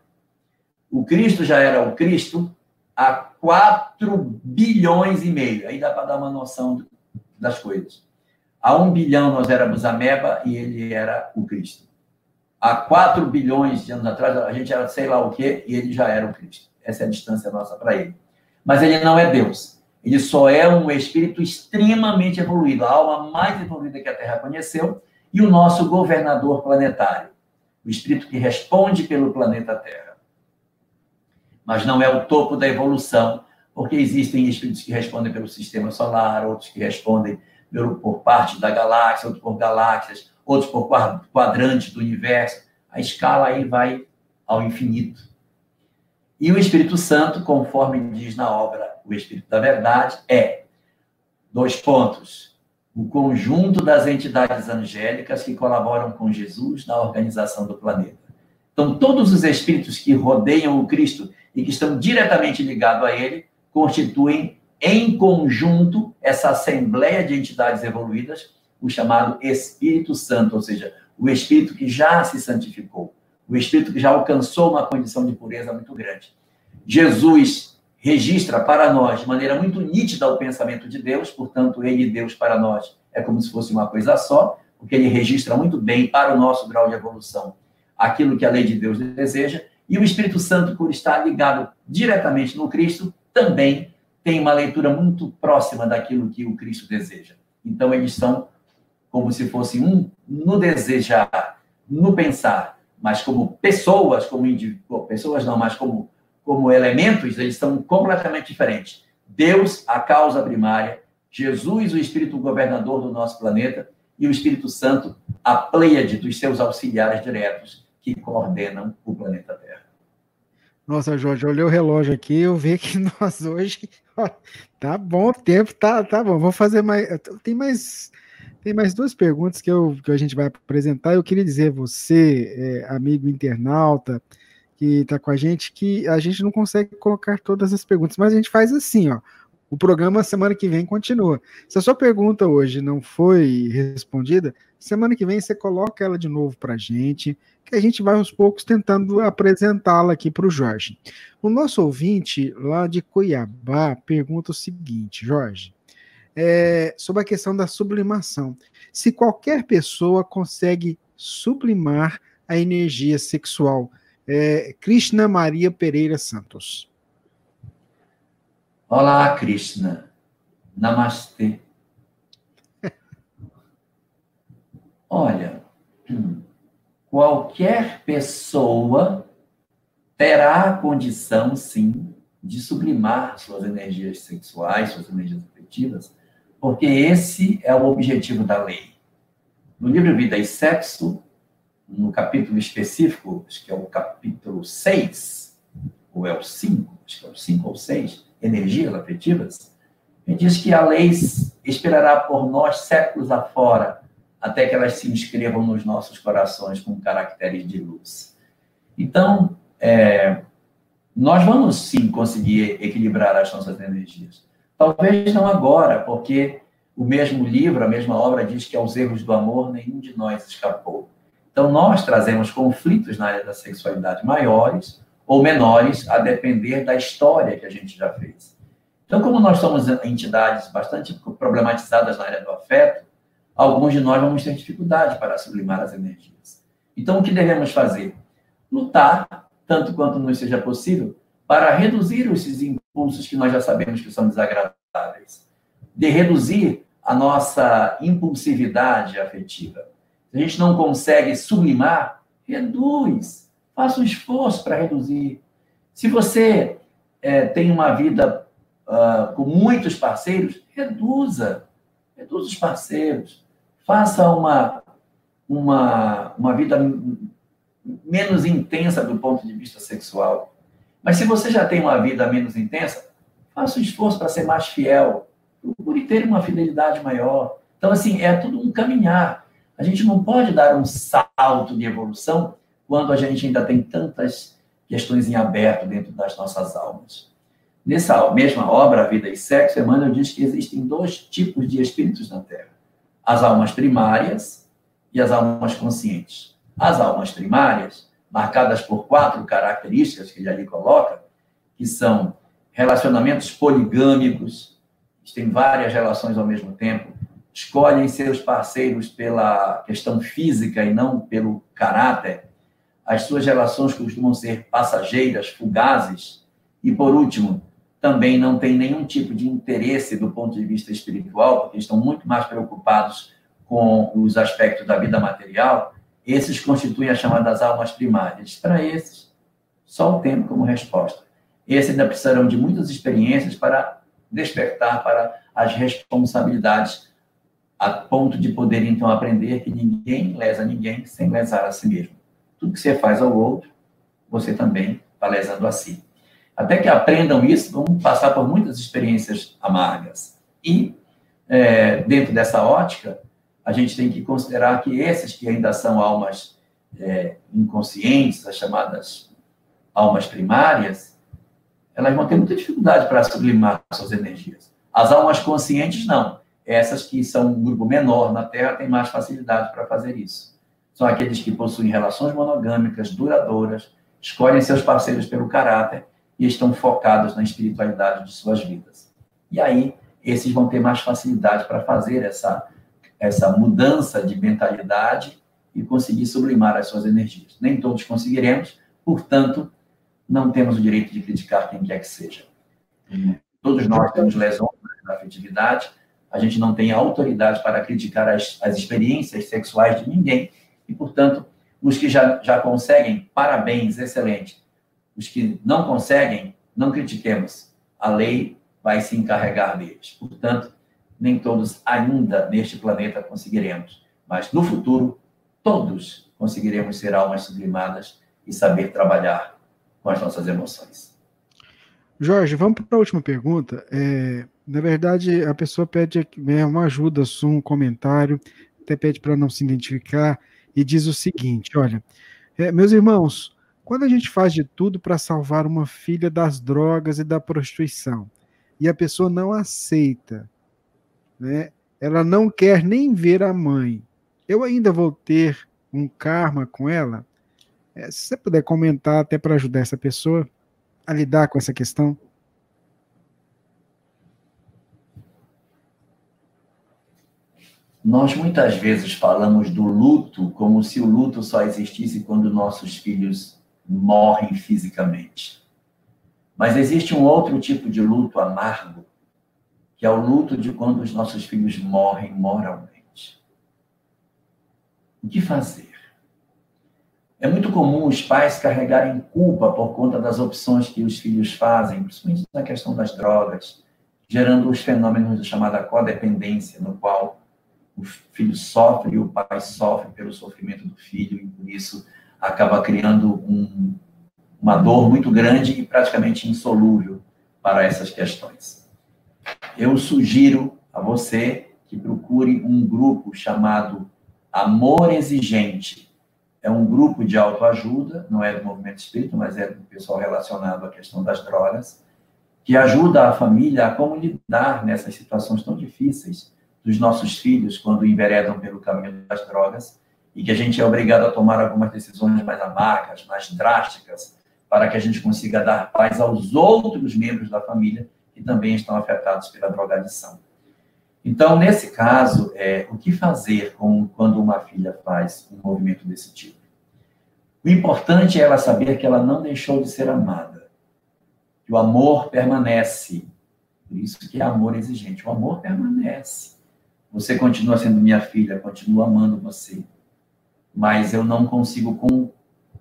O Cristo já era o Cristo há 4 bilhões e meio. Aí dá para dar uma noção das coisas. Há um bilhão nós éramos ameba e ele era o Cristo há 4 bilhões de anos atrás, a gente era sei lá o quê, e ele já era o Cristo. Essa é a distância nossa para ele. Mas ele não é Deus. Ele só é um espírito extremamente evoluído, a alma mais evoluída que a Terra conheceu, e o nosso governador planetário, o espírito que responde pelo planeta Terra. Mas não é o topo da evolução, porque existem espíritos que respondem pelo sistema solar, outros que respondem por parte da galáxia, outros por galáxias, outros por quadrantes do universo. A escala aí vai ao infinito. E o Espírito Santo, conforme diz na obra O Espírito da Verdade, é dois pontos. O conjunto das entidades angélicas que colaboram com Jesus na organização do planeta. Então, todos os espíritos que rodeiam o Cristo e que estão diretamente ligados a ele constituem em conjunto essa assembleia de entidades evoluídas o chamado Espírito Santo, ou seja, o Espírito que já se santificou, o Espírito que já alcançou uma condição de pureza muito grande. Jesus registra para nós de maneira muito nítida o pensamento de Deus, portanto, ele e Deus para nós é como se fosse uma coisa só, porque ele registra muito bem para o nosso grau de evolução aquilo que a lei de Deus deseja, e o Espírito Santo, por estar ligado diretamente no Cristo, também tem uma leitura muito próxima daquilo que o Cristo deseja. Então, eles são como se fosse um no desejar, no pensar, mas como pessoas, como indivíduos, pessoas não, mas como, como elementos, eles são completamente diferentes. Deus, a causa primária, Jesus, o Espírito governador do nosso planeta, e o Espírito Santo, a pleiade dos seus auxiliares diretos que coordenam o planeta Terra. Nossa, Jorge, eu olhei o relógio aqui, eu vi que nós hoje. tá bom, o tempo tá, tá bom. Vou fazer mais. Tem mais tem mais duas perguntas que, eu, que a gente vai apresentar. Eu queria dizer, você, é, amigo internauta, que está com a gente, que a gente não consegue colocar todas as perguntas, mas a gente faz assim, ó. O programa semana que vem continua. Se a sua pergunta hoje não foi respondida, semana que vem você coloca ela de novo para a gente, que a gente vai aos poucos tentando apresentá-la aqui para o Jorge. O nosso ouvinte lá de Cuiabá pergunta o seguinte, Jorge é, sobre a questão da sublimação. Se qualquer pessoa consegue sublimar a energia sexual. É, Krishna Maria Pereira Santos. Olá, Krishna. Namastê. Olha, qualquer pessoa terá a condição, sim, de sublimar suas energias sexuais, suas energias afetivas, porque esse é o objetivo da lei. No livro Vida e Sexo, no capítulo específico, acho que é o capítulo 6, ou é o 5, acho que é o 5 ou 6, Energias Afetivas, ele diz que a lei esperará por nós séculos afora, até que elas se inscrevam nos nossos corações com caracteres de luz. Então, é, nós vamos sim conseguir equilibrar as nossas energias. Talvez não agora, porque o mesmo livro, a mesma obra diz que aos erros do amor nenhum de nós escapou. Então nós trazemos conflitos na área da sexualidade maiores ou menores, a depender da história que a gente já fez. Então, como nós somos entidades bastante problematizadas na área do afeto, alguns de nós vamos ter dificuldade para sublimar as energias. Então, o que devemos fazer? Lutar, tanto quanto nos seja possível, para reduzir esses impulsos que nós já sabemos que são desagradáveis, de reduzir a nossa impulsividade afetiva. Se a gente não consegue sublimar, reduz. Faça um esforço para reduzir. Se você é, tem uma vida uh, com muitos parceiros, reduza. Reduza os parceiros. Faça uma, uma, uma vida menos intensa do ponto de vista sexual. Mas se você já tem uma vida menos intensa, faça um esforço para ser mais fiel. Procure ter uma fidelidade maior. Então, assim, é tudo um caminhar. A gente não pode dar um salto de evolução quando a gente ainda tem tantas questões em aberto dentro das nossas almas. Nessa mesma obra, Vida e Sexo, Emmanuel diz que existem dois tipos de espíritos na Terra: as almas primárias e as almas conscientes. As almas primárias, marcadas por quatro características que ele ali coloca, que são relacionamentos poligâmicos, têm várias relações ao mesmo tempo, escolhem seus parceiros pela questão física e não pelo caráter. As suas relações costumam ser passageiras, fugazes. E, por último, também não têm nenhum tipo de interesse do ponto de vista espiritual, porque estão muito mais preocupados com os aspectos da vida material. Esses constituem as chamadas almas primárias. Para esses, só o tempo como resposta. Esses ainda precisarão de muitas experiências para despertar para as responsabilidades a ponto de poder então aprender que ninguém lesa ninguém sem lesar a si mesmo. Tudo que você faz ao outro, você também está lesando a si. Até que aprendam isso, vão passar por muitas experiências amargas. E, é, dentro dessa ótica, a gente tem que considerar que esses que ainda são almas é, inconscientes, as chamadas almas primárias, elas vão ter muita dificuldade para sublimar suas energias. As almas conscientes, não essas que são um grupo menor na Terra têm mais facilidade para fazer isso. São aqueles que possuem relações monogâmicas, duradouras, escolhem seus parceiros pelo caráter e estão focados na espiritualidade de suas vidas. E aí, esses vão ter mais facilidade para fazer essa, essa mudança de mentalidade e conseguir sublimar as suas energias. Nem todos conseguiremos, portanto, não temos o direito de criticar quem quer que seja. Todos nós temos lesões na afetividade, a gente não tem autoridade para criticar as, as experiências sexuais de ninguém, e, portanto, os que já, já conseguem, parabéns, excelente. Os que não conseguem, não critiquemos. A lei vai se encarregar deles. Portanto, nem todos ainda neste planeta conseguiremos, mas no futuro, todos conseguiremos ser almas sublimadas e saber trabalhar com as nossas emoções. Jorge, vamos para a última pergunta. É, na verdade, a pessoa pede uma ajuda, um comentário, até pede para não se identificar, e diz o seguinte: olha, é, meus irmãos, quando a gente faz de tudo para salvar uma filha das drogas e da prostituição, e a pessoa não aceita, né? Ela não quer nem ver a mãe. Eu ainda vou ter um karma com ela? É, se você puder comentar até para ajudar essa pessoa a lidar com essa questão. Nós muitas vezes falamos do luto como se o luto só existisse quando nossos filhos morrem fisicamente. Mas existe um outro tipo de luto amargo, que é o luto de quando os nossos filhos morrem moralmente. O que fazer? É muito comum os pais carregarem culpa por conta das opções que os filhos fazem, principalmente na questão das drogas, gerando os fenômenos chamada codependência, no qual o filho sofre e o pai sofre pelo sofrimento do filho, e por isso acaba criando um, uma dor muito grande e praticamente insolúvel para essas questões. Eu sugiro a você que procure um grupo chamado Amor Exigente. É um grupo de autoajuda, não é do movimento espírita, mas é do pessoal relacionado à questão das drogas, que ajuda a família a como lidar nessas situações tão difíceis dos nossos filhos quando enveredam pelo caminho das drogas e que a gente é obrigado a tomar algumas decisões mais amargas, mais drásticas, para que a gente consiga dar paz aos outros membros da família que também estão afetados pela drogadição. Então, nesse caso, é, o que fazer com, quando uma filha faz um movimento desse tipo? O importante é ela saber que ela não deixou de ser amada. que o amor permanece. Por isso que é amor exigente. O amor permanece. Você continua sendo minha filha, continua amando você. Mas eu não consigo com,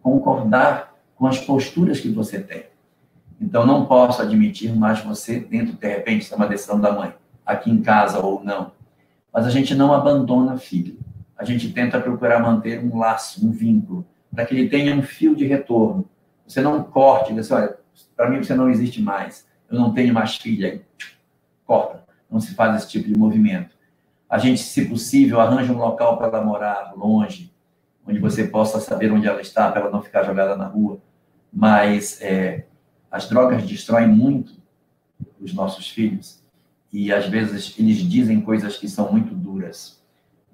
concordar com as posturas que você tem. Então, não posso admitir mais você dentro, de repente, isso é uma decisão da mãe, aqui em casa ou não. Mas a gente não abandona filho. A gente tenta procurar manter um laço, um vínculo, para que ele tenha um fio de retorno. Você não corte, assim, olha, para mim você não existe mais, eu não tenho mais filha. Corta. Não se faz esse tipo de movimento. A gente, se possível, arranja um local para ela morar longe, onde você possa saber onde ela está, para ela não ficar jogada na rua. Mas é, as drogas destroem muito os nossos filhos e às vezes eles dizem coisas que são muito duras.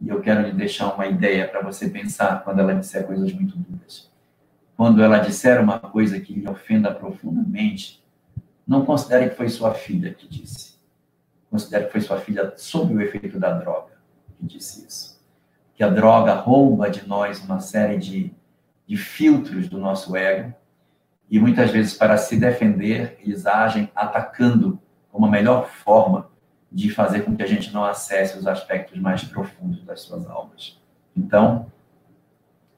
E eu quero lhe deixar uma ideia para você pensar quando ela disser coisas muito duras. Quando ela disser uma coisa que lhe ofenda profundamente, não considere que foi sua filha que disse. Considere que foi sua filha sob o efeito da droga que disse isso. Que a droga rouba de nós uma série de, de filtros do nosso ego e muitas vezes, para se defender, eles agem atacando como melhor forma de fazer com que a gente não acesse os aspectos mais profundos das suas almas. Então,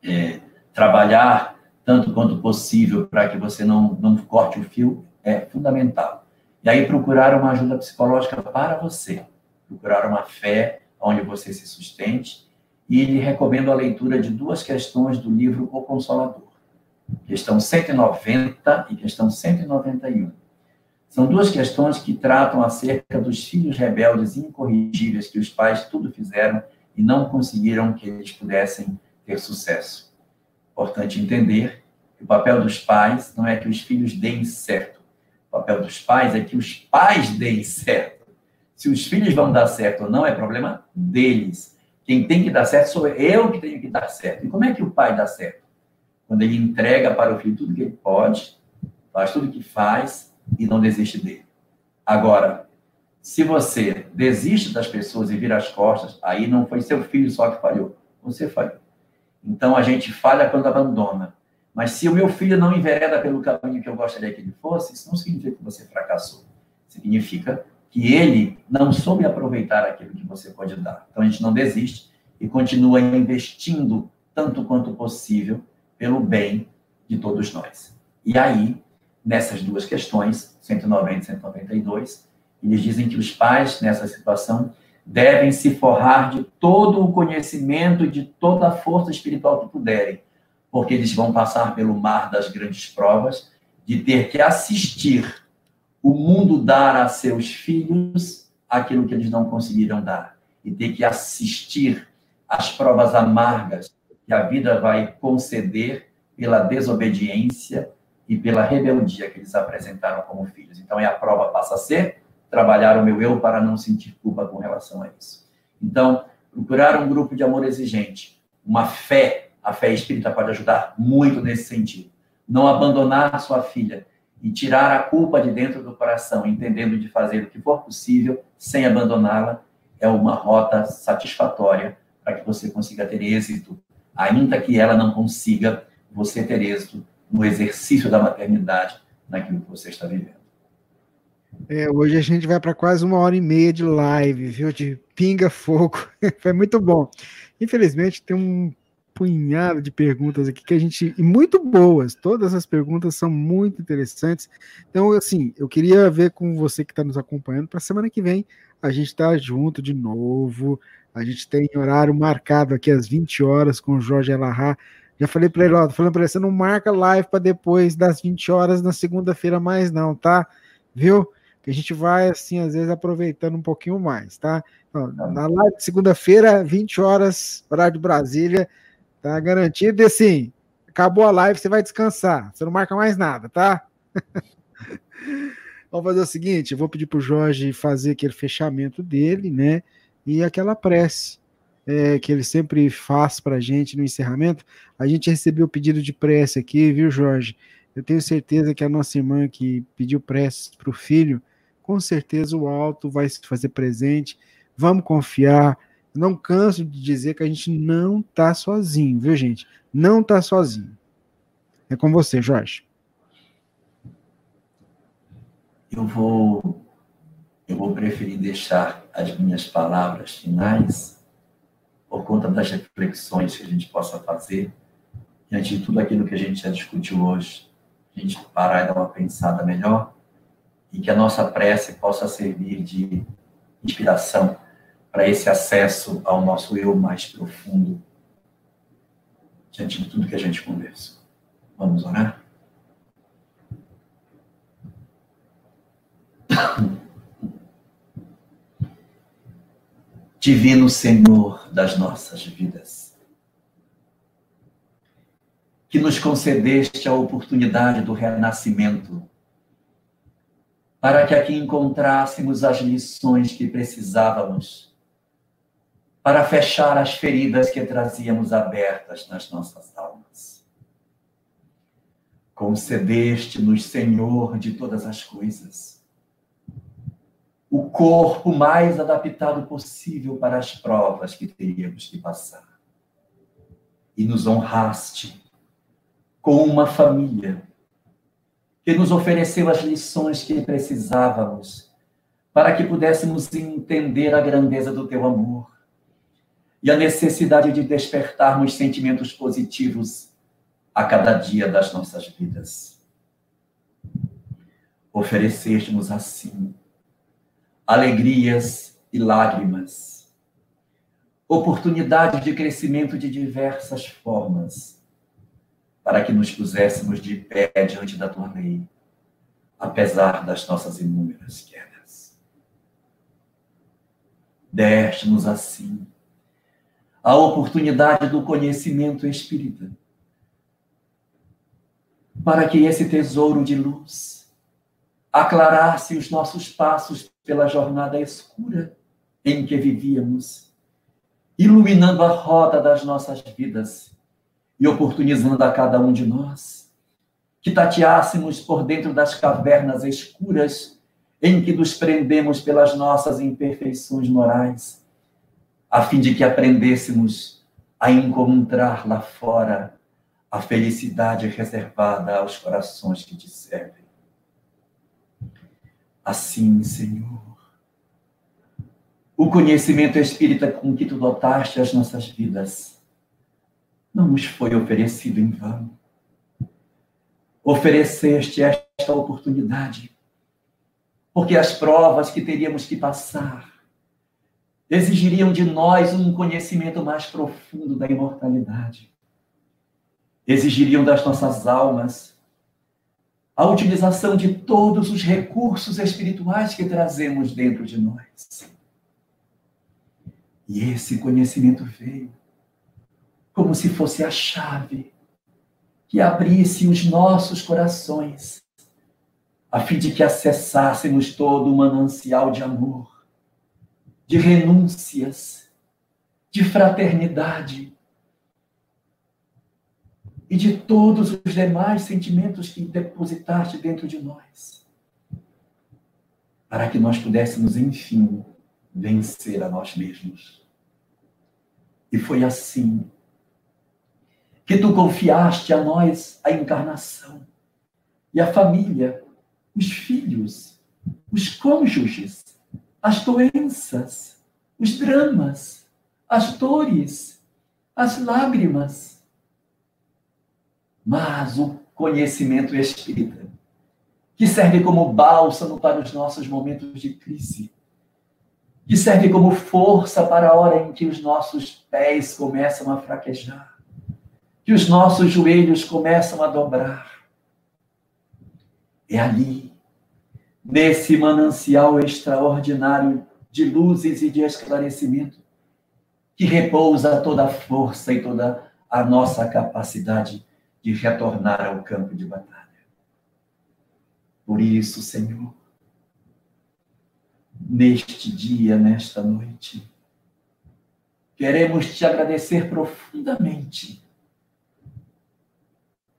é, trabalhar tanto quanto possível para que você não, não corte o fio é fundamental. E aí, procurar uma ajuda psicológica para você, procurar uma fé onde você se sustente. E lhe recomendo a leitura de duas questões do livro O Consolador questão 190 e questão 191. São duas questões que tratam acerca dos filhos rebeldes incorrigíveis que os pais tudo fizeram e não conseguiram que eles pudessem ter sucesso. Importante entender que o papel dos pais não é que os filhos deem certo. Papel dos pais é que os pais deem certo. Se os filhos vão dar certo ou não, é problema deles. Quem tem que dar certo sou eu que tenho que dar certo. E como é que o pai dá certo? quando ele entrega para o filho tudo que ele pode, faz tudo que faz e não desiste dele. Agora, se você desiste das pessoas e vira as costas, aí não foi seu filho só que falhou, você falhou. Então a gente falha quando abandona. Mas se o meu filho não envereda pelo caminho que eu gostaria que ele fosse, isso não significa que você fracassou. Significa que ele não soube aproveitar aquilo que você pode dar. Então a gente não desiste e continua investindo tanto quanto possível pelo bem de todos nós. E aí, nessas duas questões, 190 e 192, eles dizem que os pais, nessa situação, devem se forrar de todo o conhecimento e de toda a força espiritual que puderem, porque eles vão passar pelo mar das grandes provas de ter que assistir o mundo dar a seus filhos aquilo que eles não conseguiram dar, e ter que assistir às provas amargas que a vida vai conceder pela desobediência e pela rebeldia que eles apresentaram como filhos. Então, é a prova passa a ser trabalhar o meu eu para não sentir culpa com relação a isso. Então, procurar um grupo de amor exigente, uma fé, a fé espírita pode ajudar muito nesse sentido. Não abandonar sua filha e tirar a culpa de dentro do coração, entendendo de fazer o que for possível sem abandoná-la, é uma rota satisfatória para que você consiga ter êxito ainda que ela não consiga você ter êxito no exercício da maternidade naquilo que você está vivendo. É, hoje a gente vai para quase uma hora e meia de live, viu? De pinga fogo. Foi muito bom. Infelizmente, tem um punhado de perguntas aqui que a gente. E muito boas. Todas as perguntas são muito interessantes. Então, assim, eu queria ver com você que está nos acompanhando para semana que vem a gente está junto de novo. A gente tem horário marcado aqui às 20 horas com o Jorge Elahá. Já falei para ele, ó, falando para ele, você não marca live para depois das 20 horas na segunda-feira mais não, tá? Viu? Que a gente vai, assim, às vezes aproveitando um pouquinho mais, tá? Então, na live de segunda-feira, 20 horas, horário de Brasília, tá garantido. E assim, acabou a live, você vai descansar. Você não marca mais nada, tá? Vamos fazer o seguinte, eu vou pedir para o Jorge fazer aquele fechamento dele, né? e aquela prece é, que ele sempre faz para a gente no encerramento. A gente recebeu o pedido de prece aqui, viu, Jorge? Eu tenho certeza que a nossa irmã que pediu prece para o filho, com certeza o alto vai se fazer presente. Vamos confiar. Não canso de dizer que a gente não está sozinho, viu, gente? Não está sozinho. É com você, Jorge. eu vou eu vou preferir deixar as minhas palavras finais por conta das reflexões que a gente possa fazer diante de tudo aquilo que a gente já discutiu hoje. A gente parar e dar uma pensada melhor e que a nossa prece possa servir de inspiração para esse acesso ao nosso eu mais profundo diante de tudo que a gente conversa. Vamos orar? Divino Senhor das nossas vidas, que nos concedeste a oportunidade do renascimento, para que aqui encontrássemos as lições que precisávamos para fechar as feridas que trazíamos abertas nas nossas almas. Concedeste-nos, Senhor, de todas as coisas o corpo mais adaptado possível para as provas que teríamos que passar. E nos honraste com uma família que nos ofereceu as lições que precisávamos para que pudéssemos entender a grandeza do teu amor e a necessidade de despertarmos sentimentos positivos a cada dia das nossas vidas. Ofereceste-nos assim alegrias e lágrimas, oportunidades de crescimento de diversas formas, para que nos puséssemos de pé diante da tua lei, apesar das nossas inúmeras quedas. Deste-nos assim a oportunidade do conhecimento espírita, para que esse tesouro de luz aclarasse os nossos passos pela jornada escura em que vivíamos, iluminando a roda das nossas vidas e oportunizando a cada um de nós que tateássemos por dentro das cavernas escuras em que nos prendemos pelas nossas imperfeições morais, a fim de que aprendêssemos a encontrar lá fora a felicidade reservada aos corações que te servem. Assim, Senhor, o conhecimento espírita com que tu dotaste as nossas vidas não nos foi oferecido em vão. Ofereceste esta oportunidade, porque as provas que teríamos que passar exigiriam de nós um conhecimento mais profundo da imortalidade, exigiriam das nossas almas a utilização de todos os recursos espirituais que trazemos dentro de nós. E esse conhecimento veio como se fosse a chave que abrisse os nossos corações, a fim de que acessássemos todo o manancial de amor, de renúncias, de fraternidade, e de todos os demais sentimentos que depositaste dentro de nós, para que nós pudéssemos, enfim, vencer a nós mesmos. E foi assim que tu confiaste a nós a encarnação e a família, os filhos, os cônjuges, as doenças, os dramas, as dores, as lágrimas mas o conhecimento espírita, que serve como bálsamo para os nossos momentos de crise, que serve como força para a hora em que os nossos pés começam a fraquejar, que os nossos joelhos começam a dobrar. É ali, nesse manancial extraordinário de luzes e de esclarecimento, que repousa toda a força e toda a nossa capacidade de retornar ao campo de batalha. Por isso, Senhor, neste dia, nesta noite, queremos te agradecer profundamente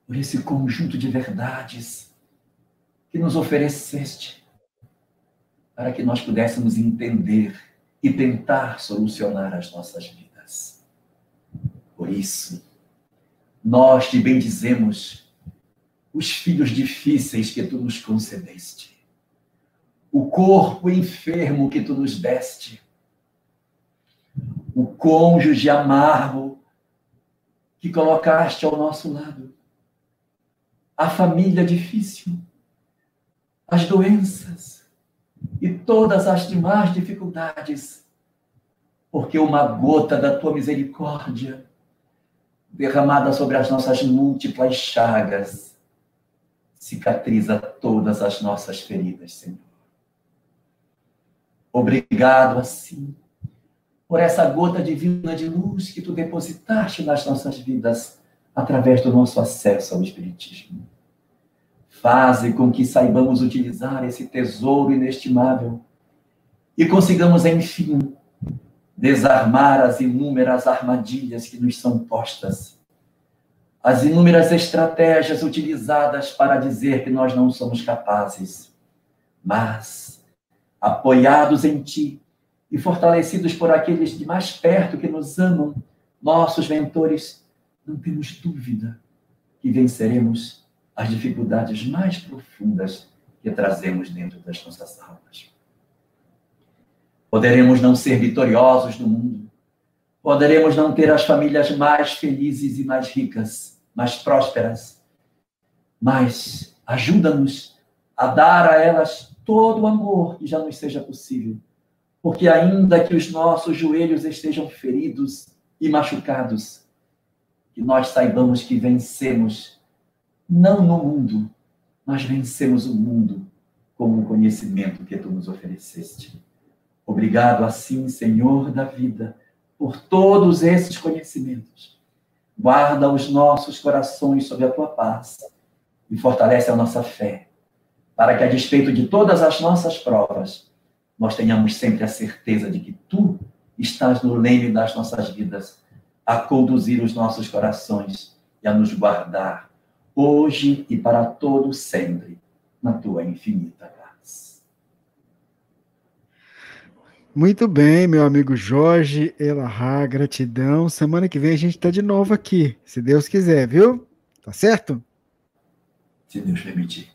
por esse conjunto de verdades que nos ofereceste para que nós pudéssemos entender e tentar solucionar as nossas vidas. Por isso, nós te bendizemos os filhos difíceis que tu nos concedeste. o corpo enfermo que tu nos deste, o cônjuge amargo que colocaste ao nosso lado, a família difícil, as doenças e todas as demais dificuldades, porque uma gota da tua misericórdia derramada sobre as nossas múltiplas chagas cicatriza todas as nossas feridas, Senhor. Obrigado, assim, por essa gota divina de luz que tu depositaste nas nossas vidas através do nosso acesso ao Espiritismo. Faze com que saibamos utilizar esse tesouro inestimável e consigamos, enfim, desarmar as inúmeras armadilhas que nos são postas, as inúmeras estratégias utilizadas para dizer que nós não somos capazes, mas, apoiados em Ti e fortalecidos por aqueles de mais perto que nos amam, nossos mentores, não temos dúvida que venceremos as dificuldades mais profundas que trazemos dentro das nossas almas. Poderemos não ser vitoriosos no mundo. Poderemos não ter as famílias mais felizes e mais ricas, mais prósperas. Mas ajuda-nos a dar a elas todo o amor que já nos seja possível. Porque ainda que os nossos joelhos estejam feridos e machucados, que nós saibamos que vencemos não no mundo, mas vencemos o mundo com o conhecimento que tu nos ofereceste. Obrigado, assim, Senhor da vida, por todos esses conhecimentos. Guarda os nossos corações sob a tua paz e fortalece a nossa fé, para que, a despeito de todas as nossas provas, nós tenhamos sempre a certeza de que tu estás no leme das nossas vidas, a conduzir os nossos corações e a nos guardar, hoje e para todo sempre, na tua infinita graça. Muito bem, meu amigo Jorge Elahá, gratidão. Semana que vem a gente está de novo aqui, se Deus quiser, viu? Tá certo? Se Deus permitir.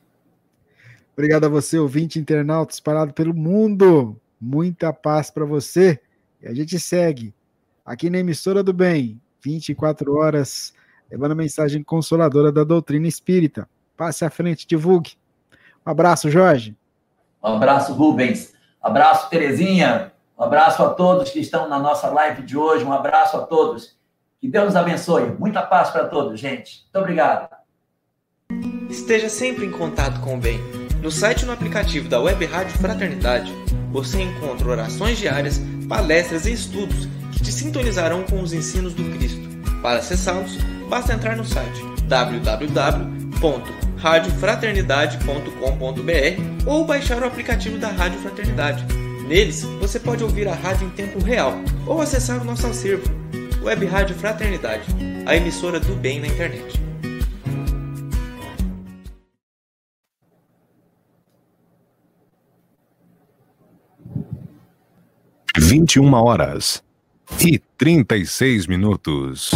Obrigado a você, ouvinte internauta espalhado pelo mundo. Muita paz para você. E a gente segue aqui na emissora do bem, 24 horas, levando a mensagem consoladora da doutrina espírita. Passe à frente, divulgue. Um abraço, Jorge. Um abraço, Rubens. Abraço, Terezinha. Um abraço a todos que estão na nossa live de hoje. Um abraço a todos. Que Deus nos abençoe. Muita paz para todos, gente. Muito obrigado. Esteja sempre em contato com o bem. No site e no aplicativo da Web Rádio Fraternidade, você encontra orações diárias, palestras e estudos que te sintonizarão com os ensinos do Cristo. Para acessá-los, basta entrar no site www radiofraternidade.com.br ou baixar o aplicativo da Rádio Fraternidade. Neles, você pode ouvir a rádio em tempo real ou acessar o nosso acervo, Web Rádio Fraternidade, a emissora do bem na internet. Vinte e uma horas e trinta e seis minutos.